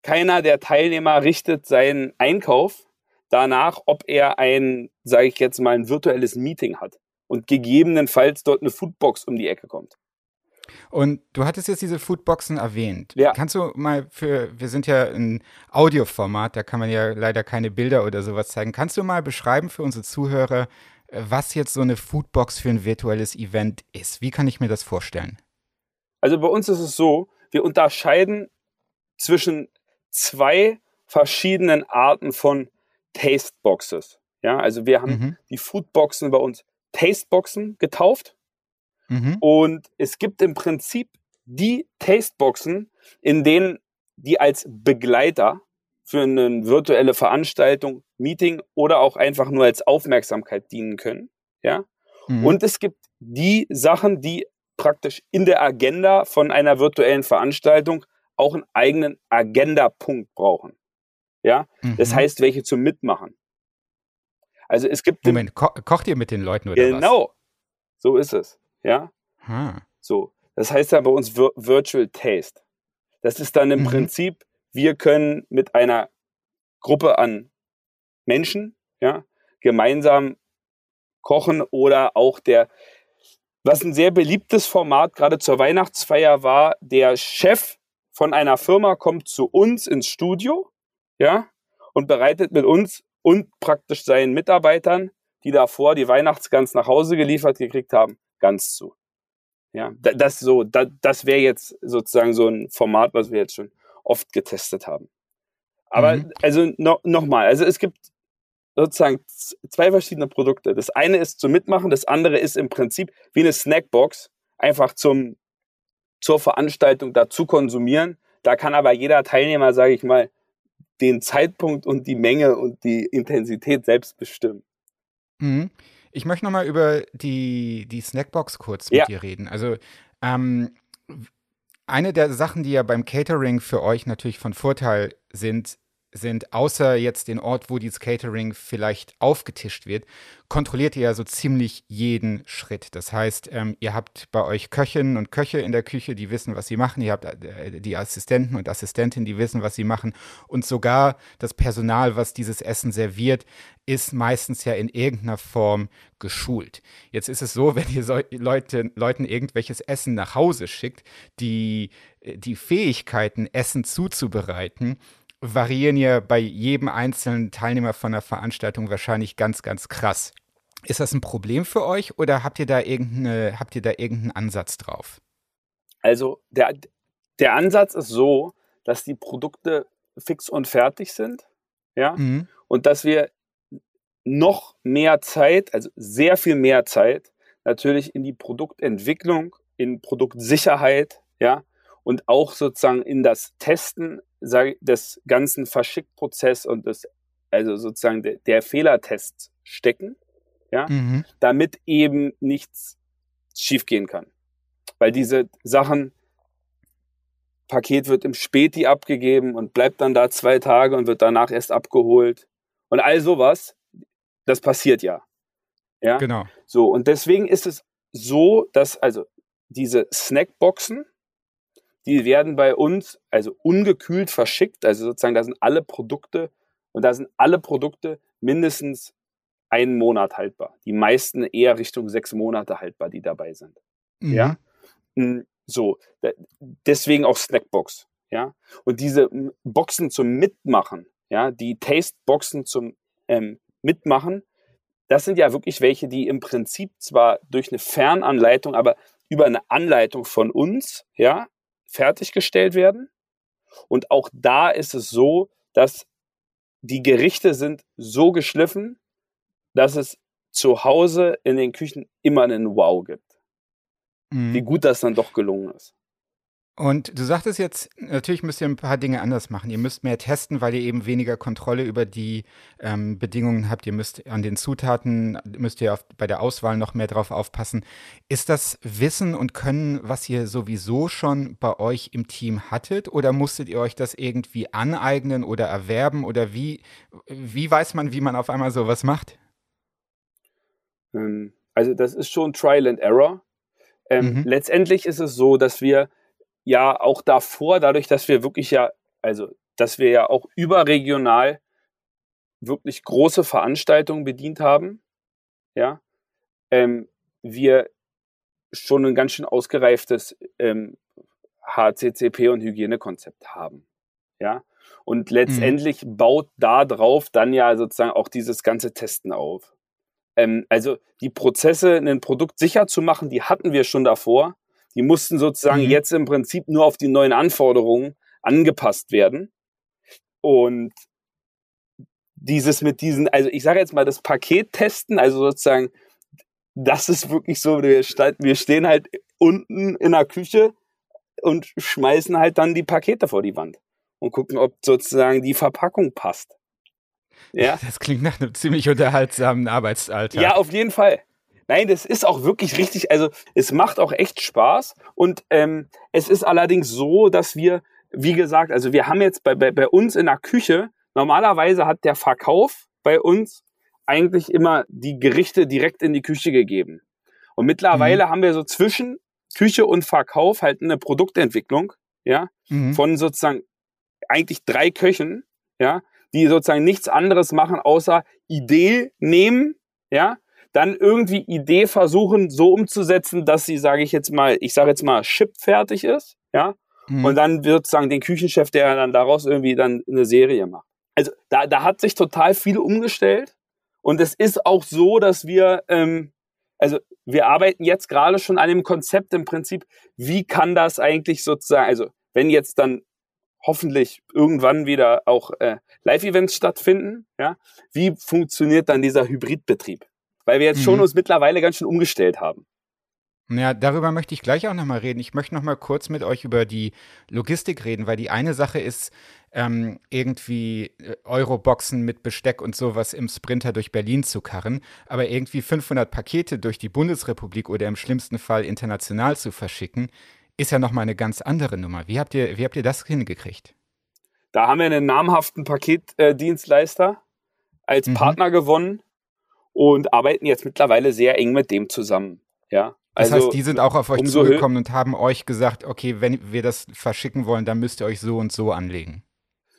Keiner der Teilnehmer richtet seinen Einkauf danach, ob er ein, sage ich jetzt mal, ein virtuelles Meeting hat und gegebenenfalls dort eine Foodbox um die Ecke kommt. Und du hattest jetzt diese Foodboxen erwähnt. Ja. Kannst du mal für, wir sind ja ein Audioformat, da kann man ja leider keine Bilder oder sowas zeigen. Kannst du mal beschreiben für unsere Zuhörer, was jetzt so eine Foodbox für ein virtuelles Event ist. Wie kann ich mir das vorstellen? Also bei uns ist es so, wir unterscheiden zwischen zwei verschiedenen Arten von Tasteboxes. Ja, also wir haben mhm. die Foodboxen bei uns Tasteboxen getauft. Mhm. Und es gibt im Prinzip die Tasteboxen, in denen die als Begleiter für eine virtuelle Veranstaltung, Meeting oder auch einfach nur als Aufmerksamkeit dienen können. Ja. Mhm. Und es gibt die Sachen, die praktisch in der Agenda von einer virtuellen Veranstaltung auch einen eigenen Agenda-Punkt brauchen. Ja, mhm. das heißt, welche zum Mitmachen. Also es gibt. Moment, ko kocht ihr mit den Leuten oder genau, was? Genau, so ist es. Ja, hm. so. Das heißt ja bei uns Vir Virtual Taste. Das ist dann im mhm. Prinzip, wir können mit einer Gruppe an Menschen, ja, gemeinsam kochen oder auch der, was ein sehr beliebtes Format gerade zur Weihnachtsfeier war, der Chef von einer Firma kommt zu uns ins Studio, ja, und bereitet mit uns und praktisch seinen Mitarbeitern, die davor die Weihnachtsgans nach Hause geliefert gekriegt haben, ganz zu. Ja, das so, das, das wäre jetzt sozusagen so ein Format, was wir jetzt schon oft getestet haben. Aber mhm. also no, nochmal, also es gibt sozusagen zwei verschiedene Produkte. Das eine ist zum Mitmachen, das andere ist im Prinzip wie eine Snackbox, einfach zum, zur Veranstaltung dazu konsumieren. Da kann aber jeder Teilnehmer, sage ich mal, den Zeitpunkt und die Menge und die Intensität selbst bestimmen. Mhm. Ich möchte nochmal über die, die Snackbox kurz mit ja. dir reden. Also ähm, eine der Sachen, die ja beim Catering für euch natürlich von Vorteil sind, sind, außer jetzt den Ort, wo dieses Catering vielleicht aufgetischt wird, kontrolliert ihr ja so ziemlich jeden Schritt. Das heißt, ähm, ihr habt bei euch Köchinnen und Köche in der Küche, die wissen, was sie machen. Ihr habt äh, die Assistenten und Assistentinnen, die wissen, was sie machen. Und sogar das Personal, was dieses Essen serviert, ist meistens ja in irgendeiner Form geschult. Jetzt ist es so, wenn ihr so Leute, Leuten irgendwelches Essen nach Hause schickt, die, äh, die Fähigkeiten, Essen zuzubereiten, variieren ja bei jedem einzelnen Teilnehmer von der Veranstaltung wahrscheinlich ganz, ganz krass. Ist das ein Problem für euch oder habt ihr da irgendeine, habt ihr da irgendeinen Ansatz drauf? Also der, der Ansatz ist so, dass die Produkte fix und fertig sind, ja, mhm. und dass wir noch mehr Zeit, also sehr viel mehr Zeit, natürlich in die Produktentwicklung, in Produktsicherheit, ja, und auch sozusagen in das Testen sage, des ganzen Verschickprozess und des, also sozusagen der, der Fehlertests stecken, ja, mhm. damit eben nichts schiefgehen kann. Weil diese Sachen, Paket wird im Späti abgegeben und bleibt dann da zwei Tage und wird danach erst abgeholt. Und all sowas, das passiert ja. Ja. Genau. So, und deswegen ist es so, dass also diese Snackboxen, die werden bei uns also ungekühlt verschickt. Also sozusagen, da sind alle Produkte und da sind alle Produkte mindestens einen Monat haltbar. Die meisten eher Richtung sechs Monate haltbar, die dabei sind. Mhm. Ja. Hm, so, deswegen auch Snackbox. Ja. Und diese Boxen zum Mitmachen, ja, die Taste-Boxen zum ähm, Mitmachen, das sind ja wirklich welche, die im Prinzip zwar durch eine Fernanleitung, aber über eine Anleitung von uns, ja, fertiggestellt werden. Und auch da ist es so, dass die Gerichte sind so geschliffen, dass es zu Hause in den Küchen immer einen Wow gibt. Mhm. Wie gut das dann doch gelungen ist. Und du sagtest jetzt, natürlich müsst ihr ein paar Dinge anders machen. Ihr müsst mehr testen, weil ihr eben weniger Kontrolle über die ähm, Bedingungen habt. Ihr müsst an den Zutaten, müsst ihr auf, bei der Auswahl noch mehr drauf aufpassen. Ist das Wissen und Können, was ihr sowieso schon bei euch im Team hattet? Oder musstet ihr euch das irgendwie aneignen oder erwerben? Oder wie, wie weiß man, wie man auf einmal sowas macht? Ähm, also das ist schon Trial and Error. Ähm, mhm. Letztendlich ist es so, dass wir ja auch davor, dadurch, dass wir wirklich ja, also dass wir ja auch überregional wirklich große Veranstaltungen bedient haben, ja, ähm, wir schon ein ganz schön ausgereiftes ähm, HCCP und Hygienekonzept haben, ja. Und letztendlich mhm. baut da drauf dann ja sozusagen auch dieses ganze Testen auf. Ähm, also die Prozesse, ein Produkt sicher zu machen, die hatten wir schon davor. Die mussten sozusagen mhm. jetzt im Prinzip nur auf die neuen Anforderungen angepasst werden. Und dieses mit diesen, also ich sage jetzt mal das Paket testen, also sozusagen, das ist wirklich so, wir, wir stehen halt unten in der Küche und schmeißen halt dann die Pakete vor die Wand und gucken, ob sozusagen die Verpackung passt. Ja. Das klingt nach einem ziemlich unterhaltsamen Arbeitsalltag. Ja, auf jeden Fall. Nein, das ist auch wirklich richtig. Also es macht auch echt Spaß. Und ähm, es ist allerdings so, dass wir, wie gesagt, also wir haben jetzt bei, bei, bei uns in der Küche, normalerweise hat der Verkauf bei uns eigentlich immer die Gerichte direkt in die Küche gegeben. Und mittlerweile mhm. haben wir so zwischen Küche und Verkauf halt eine Produktentwicklung, ja, mhm. von sozusagen eigentlich drei Köchen, ja, die sozusagen nichts anderes machen, außer Idee nehmen, ja, dann irgendwie Idee versuchen, so umzusetzen, dass sie, sage ich jetzt mal, ich sage jetzt mal, chipfertig ist, ja, mhm. und dann wird sozusagen den Küchenchef, der dann daraus irgendwie dann eine Serie macht. Also da, da hat sich total viel umgestellt und es ist auch so, dass wir, ähm, also wir arbeiten jetzt gerade schon an dem Konzept im Prinzip, wie kann das eigentlich sozusagen, also wenn jetzt dann hoffentlich irgendwann wieder auch äh, Live-Events stattfinden, ja, wie funktioniert dann dieser Hybridbetrieb? Weil wir jetzt mhm. schon uns mittlerweile ganz schön umgestellt haben. Ja, darüber möchte ich gleich auch nochmal reden. Ich möchte nochmal kurz mit euch über die Logistik reden, weil die eine Sache ist, ähm, irgendwie äh, Euroboxen mit Besteck und sowas im Sprinter durch Berlin zu karren, aber irgendwie 500 Pakete durch die Bundesrepublik oder im schlimmsten Fall international zu verschicken, ist ja nochmal eine ganz andere Nummer. Wie habt ihr, wie habt ihr das hingekriegt? Da haben wir einen namhaften Paketdienstleister als mhm. Partner gewonnen und arbeiten jetzt mittlerweile sehr eng mit dem zusammen. Ja, das also, heißt, die sind auch auf euch zugekommen und haben euch gesagt, okay, wenn wir das verschicken wollen, dann müsst ihr euch so und so anlegen.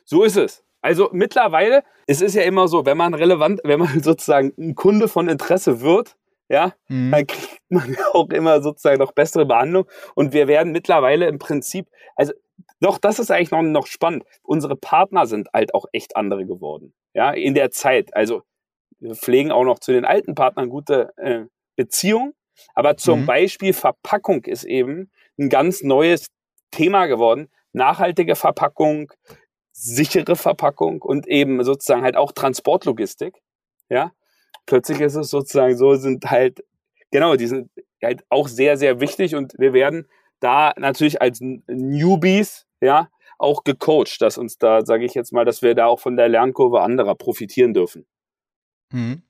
So ist es. Also mittlerweile, es ist ja immer so, wenn man relevant, wenn man sozusagen ein Kunde von Interesse wird, ja, mhm. dann kriegt man auch immer sozusagen noch bessere Behandlung. Und wir werden mittlerweile im Prinzip, also doch, das ist eigentlich noch, noch spannend. Unsere Partner sind halt auch echt andere geworden. Ja, in der Zeit. Also wir pflegen auch noch zu den alten Partnern gute äh, Beziehungen. Aber zum mhm. Beispiel Verpackung ist eben ein ganz neues Thema geworden. Nachhaltige Verpackung, sichere Verpackung und eben sozusagen halt auch Transportlogistik. Ja, plötzlich ist es sozusagen so, sind halt, genau, die sind halt auch sehr, sehr wichtig und wir werden da natürlich als Newbies, ja, auch gecoacht, dass uns da, sage ich jetzt mal, dass wir da auch von der Lernkurve anderer profitieren dürfen. Mhm.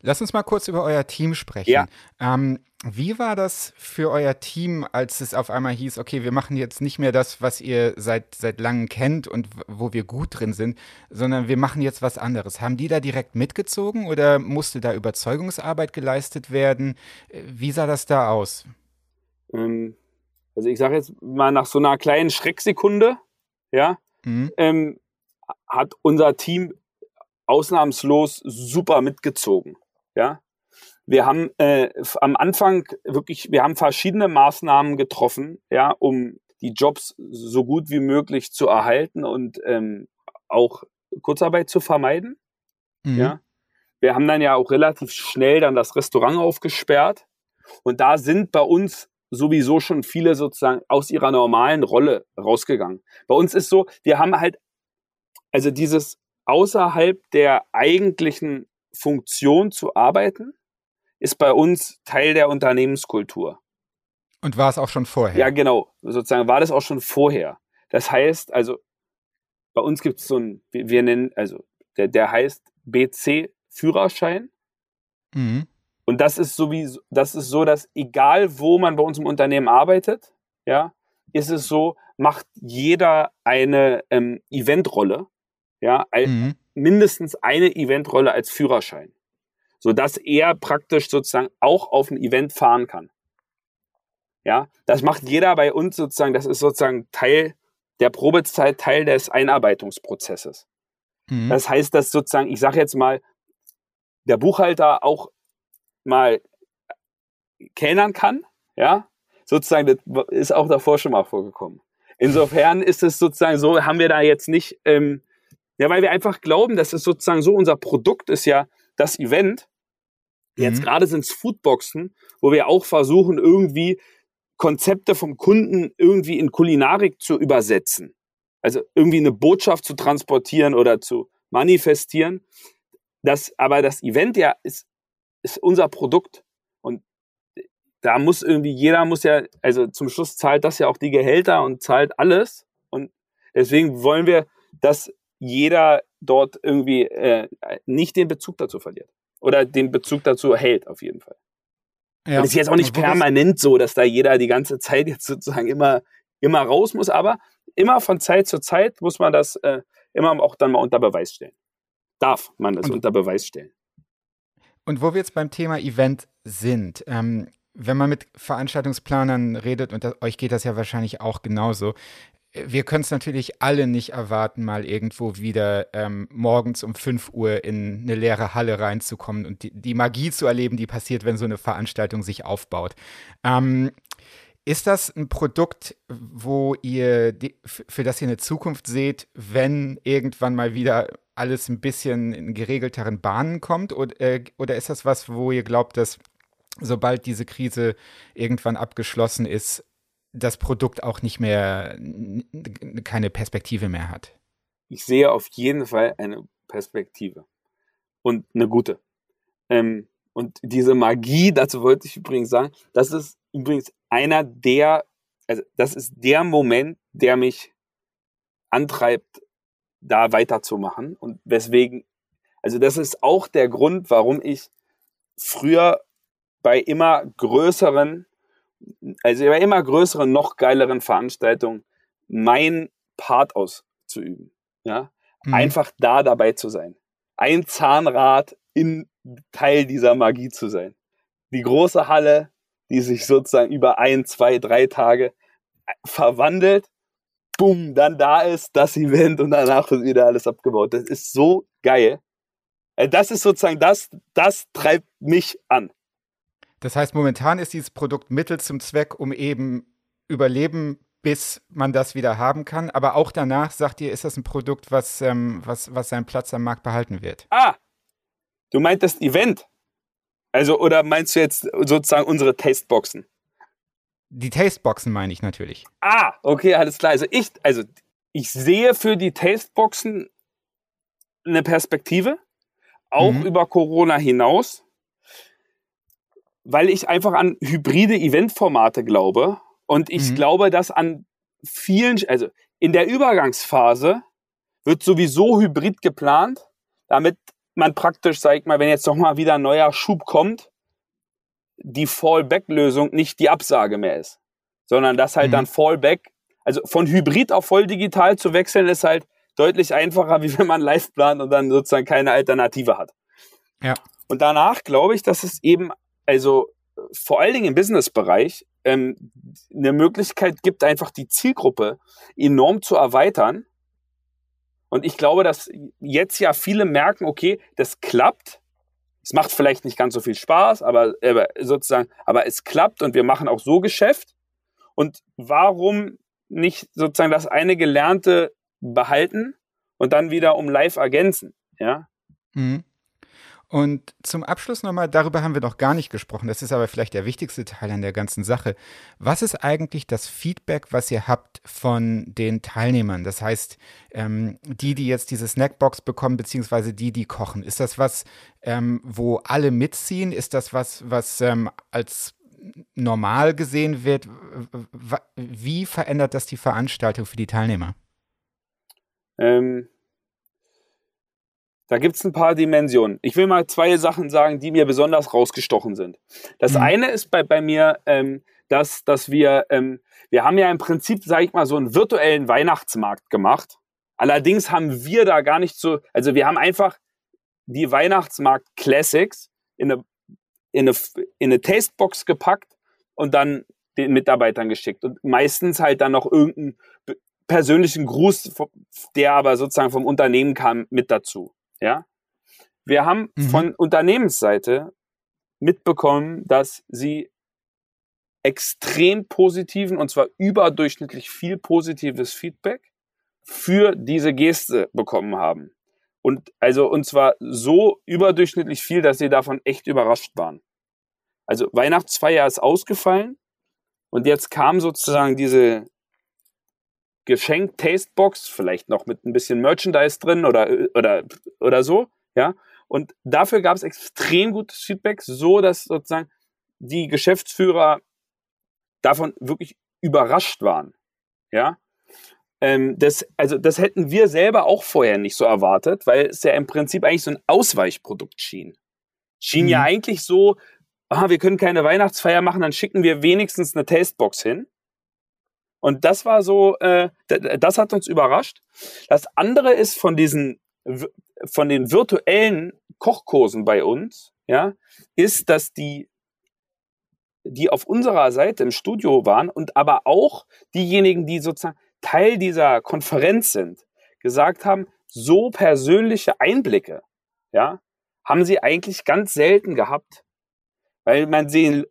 Lass uns mal kurz über euer Team sprechen. Ja. Ähm, wie war das für euer Team, als es auf einmal hieß, okay, wir machen jetzt nicht mehr das, was ihr seit, seit langem kennt und wo wir gut drin sind, sondern wir machen jetzt was anderes. Haben die da direkt mitgezogen oder musste da Überzeugungsarbeit geleistet werden? Wie sah das da aus? Ähm, also ich sage jetzt mal nach so einer kleinen Schrecksekunde, ja, mhm. ähm, hat unser Team ausnahmslos super mitgezogen. Ja, wir haben äh, am Anfang wirklich, wir haben verschiedene Maßnahmen getroffen, ja, um die Jobs so gut wie möglich zu erhalten und ähm, auch Kurzarbeit zu vermeiden. Mhm. Ja, wir haben dann ja auch relativ schnell dann das Restaurant aufgesperrt und da sind bei uns sowieso schon viele sozusagen aus ihrer normalen Rolle rausgegangen. Bei uns ist so, wir haben halt also dieses außerhalb der eigentlichen Funktion zu arbeiten, ist bei uns Teil der Unternehmenskultur. Und war es auch schon vorher? Ja, genau. Sozusagen war das auch schon vorher. Das heißt, also bei uns gibt es so ein, wir nennen, also der, der heißt BC Führerschein. Mhm. Und das ist so wie, das ist so, dass egal wo man bei uns im Unternehmen arbeitet, ja, ist es so, macht jeder eine ähm, Eventrolle ja, mhm. mindestens eine Eventrolle als Führerschein, sodass er praktisch sozusagen auch auf ein Event fahren kann. Ja, das macht jeder bei uns sozusagen, das ist sozusagen Teil der Probezeit, Teil des Einarbeitungsprozesses. Mhm. Das heißt, dass sozusagen, ich sage jetzt mal, der Buchhalter auch mal kellnern kann, ja, sozusagen, das ist auch davor schon mal vorgekommen. Insofern ist es sozusagen so, haben wir da jetzt nicht ähm, ja, weil wir einfach glauben, dass es sozusagen so unser Produkt ist ja das Event. Jetzt mhm. gerade sind es Foodboxen, wo wir auch versuchen, irgendwie Konzepte vom Kunden irgendwie in Kulinarik zu übersetzen. Also irgendwie eine Botschaft zu transportieren oder zu manifestieren. Das, aber das Event ja ist, ist unser Produkt. Und da muss irgendwie, jeder muss ja, also zum Schluss zahlt das ja auch die Gehälter und zahlt alles. Und deswegen wollen wir, dass jeder dort irgendwie äh, nicht den Bezug dazu verliert. Oder den Bezug dazu hält, auf jeden Fall. Ja. Es ist jetzt auch nicht permanent so, dass da jeder die ganze Zeit jetzt sozusagen immer, immer raus muss, aber immer von Zeit zu Zeit muss man das äh, immer auch dann mal unter Beweis stellen. Darf man das und, unter Beweis stellen. Und wo wir jetzt beim Thema Event sind, ähm, wenn man mit Veranstaltungsplanern redet, und das, euch geht das ja wahrscheinlich auch genauso, wir können es natürlich alle nicht erwarten, mal irgendwo wieder ähm, morgens um 5 Uhr in eine leere Halle reinzukommen und die, die, Magie zu erleben, die passiert, wenn so eine Veranstaltung sich aufbaut. Ähm, ist das ein Produkt, wo ihr die, für das ihr eine Zukunft seht, wenn irgendwann mal wieder alles ein bisschen in geregelteren Bahnen kommt? Oder, äh, oder ist das was, wo ihr glaubt, dass sobald diese Krise irgendwann abgeschlossen ist, das Produkt auch nicht mehr, keine Perspektive mehr hat? Ich sehe auf jeden Fall eine Perspektive. Und eine gute. Ähm, und diese Magie, dazu wollte ich übrigens sagen, das ist übrigens einer der, also das ist der Moment, der mich antreibt, da weiterzumachen. Und weswegen, also das ist auch der Grund, warum ich früher bei immer größeren also bei immer größeren, noch geileren Veranstaltungen mein Part auszuüben. Ja? Mhm. Einfach da dabei zu sein. Ein Zahnrad in Teil dieser Magie zu sein. Die große Halle, die sich sozusagen über ein, zwei, drei Tage verwandelt, bumm, dann da ist das Event und danach wird wieder alles abgebaut. Das ist so geil. Äh, das ist sozusagen das, das treibt mich an. Das heißt, momentan ist dieses Produkt Mittel zum Zweck, um eben überleben, bis man das wieder haben kann. Aber auch danach, sagt ihr, ist das ein Produkt, was, ähm, was, was seinen Platz am Markt behalten wird. Ah, du meintest Event. Also, oder meinst du jetzt sozusagen unsere Tasteboxen? Die Tasteboxen meine ich natürlich. Ah, okay, alles klar. Also ich, also ich sehe für die Tasteboxen eine Perspektive, auch mhm. über Corona hinaus weil ich einfach an hybride Eventformate glaube und ich mhm. glaube, dass an vielen, also in der Übergangsphase wird sowieso hybrid geplant, damit man praktisch, sag ich mal, wenn jetzt noch mal wieder ein neuer Schub kommt, die Fallback-Lösung nicht die Absage mehr ist, sondern dass halt mhm. dann Fallback, also von Hybrid auf voll digital zu wechseln, ist halt deutlich einfacher, wie wenn man live plant und dann sozusagen keine Alternative hat. Ja. Und danach glaube ich, dass es eben also vor allen Dingen im Business-Bereich ähm, eine Möglichkeit gibt, einfach die Zielgruppe enorm zu erweitern. Und ich glaube, dass jetzt ja viele merken, okay, das klappt. Es macht vielleicht nicht ganz so viel Spaß, aber, aber sozusagen, aber es klappt und wir machen auch so Geschäft. Und warum nicht sozusagen das eine Gelernte behalten und dann wieder um live ergänzen? Ja. Mhm. Und zum Abschluss nochmal, darüber haben wir noch gar nicht gesprochen, das ist aber vielleicht der wichtigste Teil an der ganzen Sache. Was ist eigentlich das Feedback, was ihr habt von den Teilnehmern? Das heißt, ähm, die, die jetzt diese Snackbox bekommen, beziehungsweise die, die kochen. Ist das was, ähm, wo alle mitziehen? Ist das was, was ähm, als normal gesehen wird? Wie verändert das die Veranstaltung für die Teilnehmer? Ähm, da gibt's ein paar Dimensionen. Ich will mal zwei Sachen sagen, die mir besonders rausgestochen sind. Das mhm. eine ist bei, bei mir, ähm, dass, dass wir, ähm, wir haben ja im Prinzip, sage ich mal, so einen virtuellen Weihnachtsmarkt gemacht. Allerdings haben wir da gar nicht so, also wir haben einfach die Weihnachtsmarkt Classics in eine, in eine, in eine Tastebox gepackt und dann den Mitarbeitern geschickt. Und meistens halt dann noch irgendeinen persönlichen Gruß, der aber sozusagen vom Unternehmen kam, mit dazu. Ja? Wir haben mhm. von Unternehmensseite mitbekommen, dass sie extrem positiven und zwar überdurchschnittlich viel positives Feedback für diese Geste bekommen haben. Und also, und zwar so überdurchschnittlich viel, dass sie davon echt überrascht waren. Also Weihnachtsfeier ist ausgefallen und jetzt kam sozusagen diese Geschenk Tastebox, vielleicht noch mit ein bisschen Merchandise drin oder, oder, oder so, ja. Und dafür gab es extrem gutes Feedback, so dass sozusagen die Geschäftsführer davon wirklich überrascht waren, ja. Ähm, das, also das hätten wir selber auch vorher nicht so erwartet, weil es ja im Prinzip eigentlich so ein Ausweichprodukt schien. Schien mhm. ja eigentlich so, aha, wir können keine Weihnachtsfeier machen, dann schicken wir wenigstens eine Tastebox hin. Und das war so, äh, das hat uns überrascht. Das andere ist von diesen, von den virtuellen Kochkursen bei uns, ja, ist, dass die, die auf unserer Seite im Studio waren und aber auch diejenigen, die sozusagen Teil dieser Konferenz sind, gesagt haben, so persönliche Einblicke, ja, haben sie eigentlich ganz selten gehabt. Weil man sehen,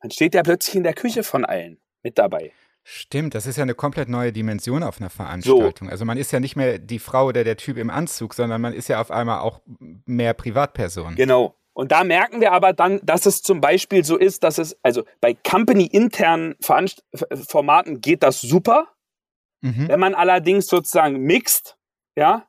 man steht ja plötzlich in der Küche von allen mit dabei. Stimmt, das ist ja eine komplett neue Dimension auf einer Veranstaltung. So. Also man ist ja nicht mehr die Frau oder der Typ im Anzug, sondern man ist ja auf einmal auch mehr Privatperson. Genau. Und da merken wir aber dann, dass es zum Beispiel so ist, dass es, also bei company-internen Formaten geht das super. Mhm. Wenn man allerdings sozusagen mixt, ja,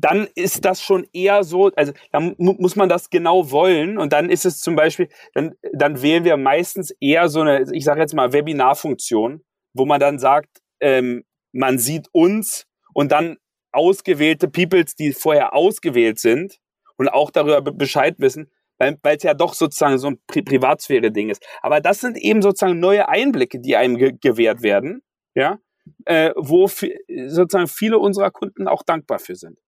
dann ist das schon eher so, also dann mu muss man das genau wollen und dann ist es zum Beispiel, dann, dann wählen wir meistens eher so eine, ich sage jetzt mal Webinarfunktion, wo man dann sagt, ähm, man sieht uns und dann ausgewählte Peoples, die vorher ausgewählt sind und auch darüber Bescheid wissen, weil es ja doch sozusagen so ein Pri Privatsphäre-Ding ist. Aber das sind eben sozusagen neue Einblicke, die einem ge gewährt werden, ja, äh, wo sozusagen viele unserer Kunden auch dankbar für sind.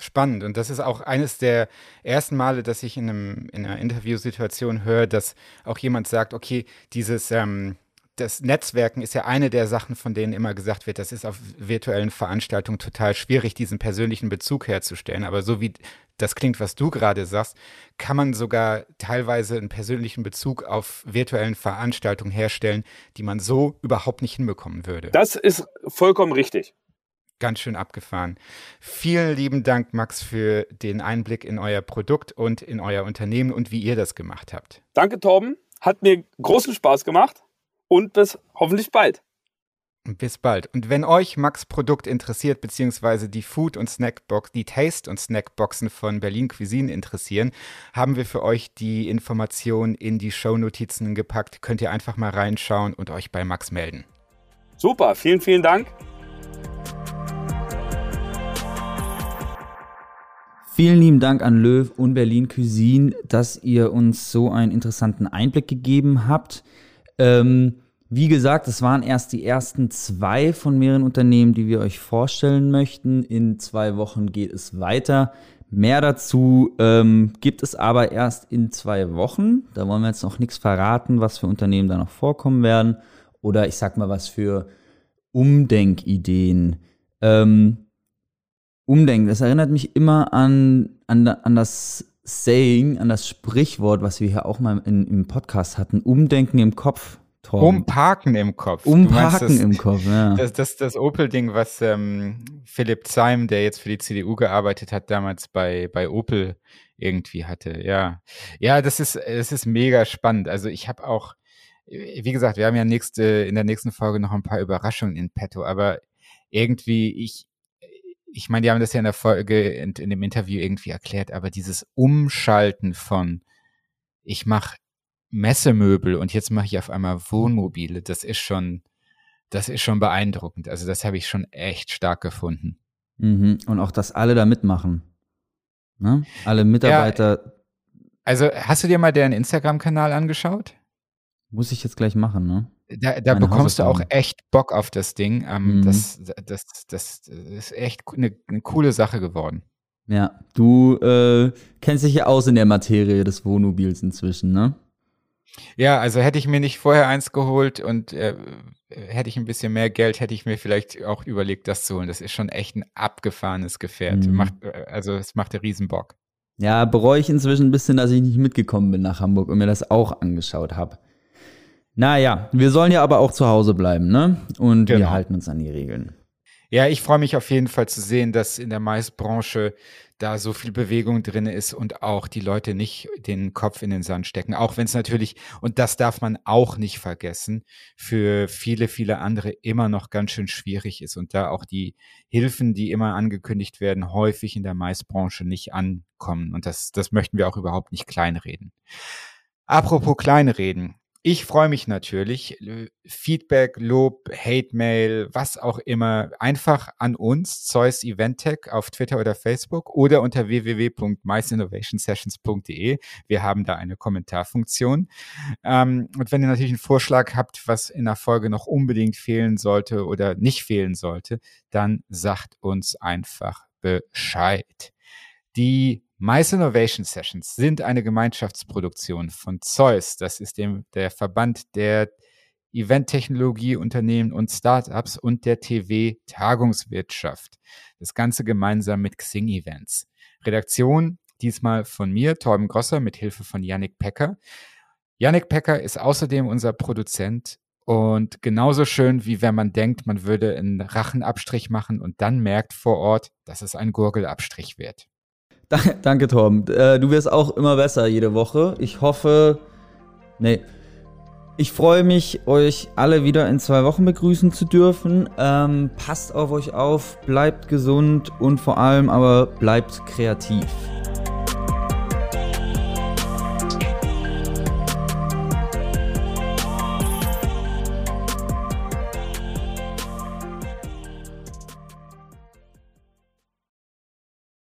Spannend. Und das ist auch eines der ersten Male, dass ich in, einem, in einer Interviewsituation höre, dass auch jemand sagt, okay, dieses, ähm, das Netzwerken ist ja eine der Sachen, von denen immer gesagt wird, das ist auf virtuellen Veranstaltungen total schwierig, diesen persönlichen Bezug herzustellen. Aber so wie das klingt, was du gerade sagst, kann man sogar teilweise einen persönlichen Bezug auf virtuellen Veranstaltungen herstellen, die man so überhaupt nicht hinbekommen würde. Das ist vollkommen richtig ganz schön abgefahren. Vielen lieben Dank, Max, für den Einblick in euer Produkt und in euer Unternehmen und wie ihr das gemacht habt. Danke, Torben. Hat mir großen Spaß gemacht und bis hoffentlich bald. Bis bald. Und wenn euch Max Produkt interessiert, beziehungsweise die Food- und Snackbox, die Taste- und Snackboxen von Berlin Cuisine interessieren, haben wir für euch die Informationen in die Shownotizen gepackt. Könnt ihr einfach mal reinschauen und euch bei Max melden. Super, vielen, vielen Dank. Vielen lieben Dank an Löw und Berlin Cuisine, dass ihr uns so einen interessanten Einblick gegeben habt. Ähm, wie gesagt, es waren erst die ersten zwei von mehreren Unternehmen, die wir euch vorstellen möchten. In zwei Wochen geht es weiter. Mehr dazu ähm, gibt es aber erst in zwei Wochen. Da wollen wir jetzt noch nichts verraten, was für Unternehmen da noch vorkommen werden. Oder ich sag mal, was für Umdenkideen. Ähm, umdenken. Das erinnert mich immer an, an, an das Saying, an das Sprichwort, was wir hier auch mal in, im Podcast hatten. Umdenken im Kopf. Torben. Umparken im Kopf. Umparken das, im Kopf, ja. Das, das, das Opel-Ding, was ähm, Philipp Zeim, der jetzt für die CDU gearbeitet hat, damals bei, bei Opel irgendwie hatte. Ja, ja, das ist, das ist mega spannend. Also ich habe auch, wie gesagt, wir haben ja nächste, in der nächsten Folge noch ein paar Überraschungen in petto, aber irgendwie, ich, ich meine, die haben das ja in der Folge, in, in dem Interview irgendwie erklärt, aber dieses Umschalten von, ich mache Messemöbel und jetzt mache ich auf einmal Wohnmobile, das ist schon, das ist schon beeindruckend. Also das habe ich schon echt stark gefunden. Mhm. Und auch, dass alle da mitmachen. Ne? Alle Mitarbeiter. Ja, also hast du dir mal deren Instagram-Kanal angeschaut? Muss ich jetzt gleich machen, ne? Da, da bekommst du auch echt Bock auf das Ding. Ähm, mhm. das, das, das, das ist echt eine, eine coole Sache geworden. Ja, du äh, kennst dich ja aus in der Materie des Wohnmobils inzwischen, ne? Ja, also hätte ich mir nicht vorher eins geholt und äh, hätte ich ein bisschen mehr Geld, hätte ich mir vielleicht auch überlegt, das zu holen. Das ist schon echt ein abgefahrenes Gefährt. Mhm. Macht, äh, also es macht riesen Bock. Ja, bereue ich inzwischen ein bisschen, dass ich nicht mitgekommen bin nach Hamburg und mir das auch angeschaut habe. Naja, wir sollen ja aber auch zu Hause bleiben, ne? Und genau. wir halten uns an die Regeln. Ja, ich freue mich auf jeden Fall zu sehen, dass in der Maisbranche da so viel Bewegung drin ist und auch die Leute nicht den Kopf in den Sand stecken. Auch wenn es natürlich, und das darf man auch nicht vergessen, für viele, viele andere immer noch ganz schön schwierig ist und da auch die Hilfen, die immer angekündigt werden, häufig in der Maisbranche nicht ankommen. Und das, das möchten wir auch überhaupt nicht kleinreden. Apropos kleinreden. Ich freue mich natürlich. Feedback, Lob, Hate Mail, was auch immer, einfach an uns, Zeus Event Tech auf Twitter oder Facebook oder unter www.meicinnovationsessions.de. Wir haben da eine Kommentarfunktion. Ähm, und wenn ihr natürlich einen Vorschlag habt, was in der Folge noch unbedingt fehlen sollte oder nicht fehlen sollte, dann sagt uns einfach Bescheid. Die Mice Innovation Sessions sind eine Gemeinschaftsproduktion von Zeus. Das ist dem, der Verband der Event-Technologie-Unternehmen und Startups und der TV-Tagungswirtschaft. Das Ganze gemeinsam mit Xing Events. Redaktion diesmal von mir, Torben Grosser, mit Hilfe von Yannick Pecker. Yannick Pecker ist außerdem unser Produzent und genauso schön, wie wenn man denkt, man würde einen Rachenabstrich machen und dann merkt vor Ort, dass es ein Gurgelabstrich wird. Danke, Tom. Äh, du wirst auch immer besser jede Woche. Ich hoffe. Nee. Ich freue mich, euch alle wieder in zwei Wochen begrüßen zu dürfen. Ähm, passt auf euch auf, bleibt gesund und vor allem aber bleibt kreativ.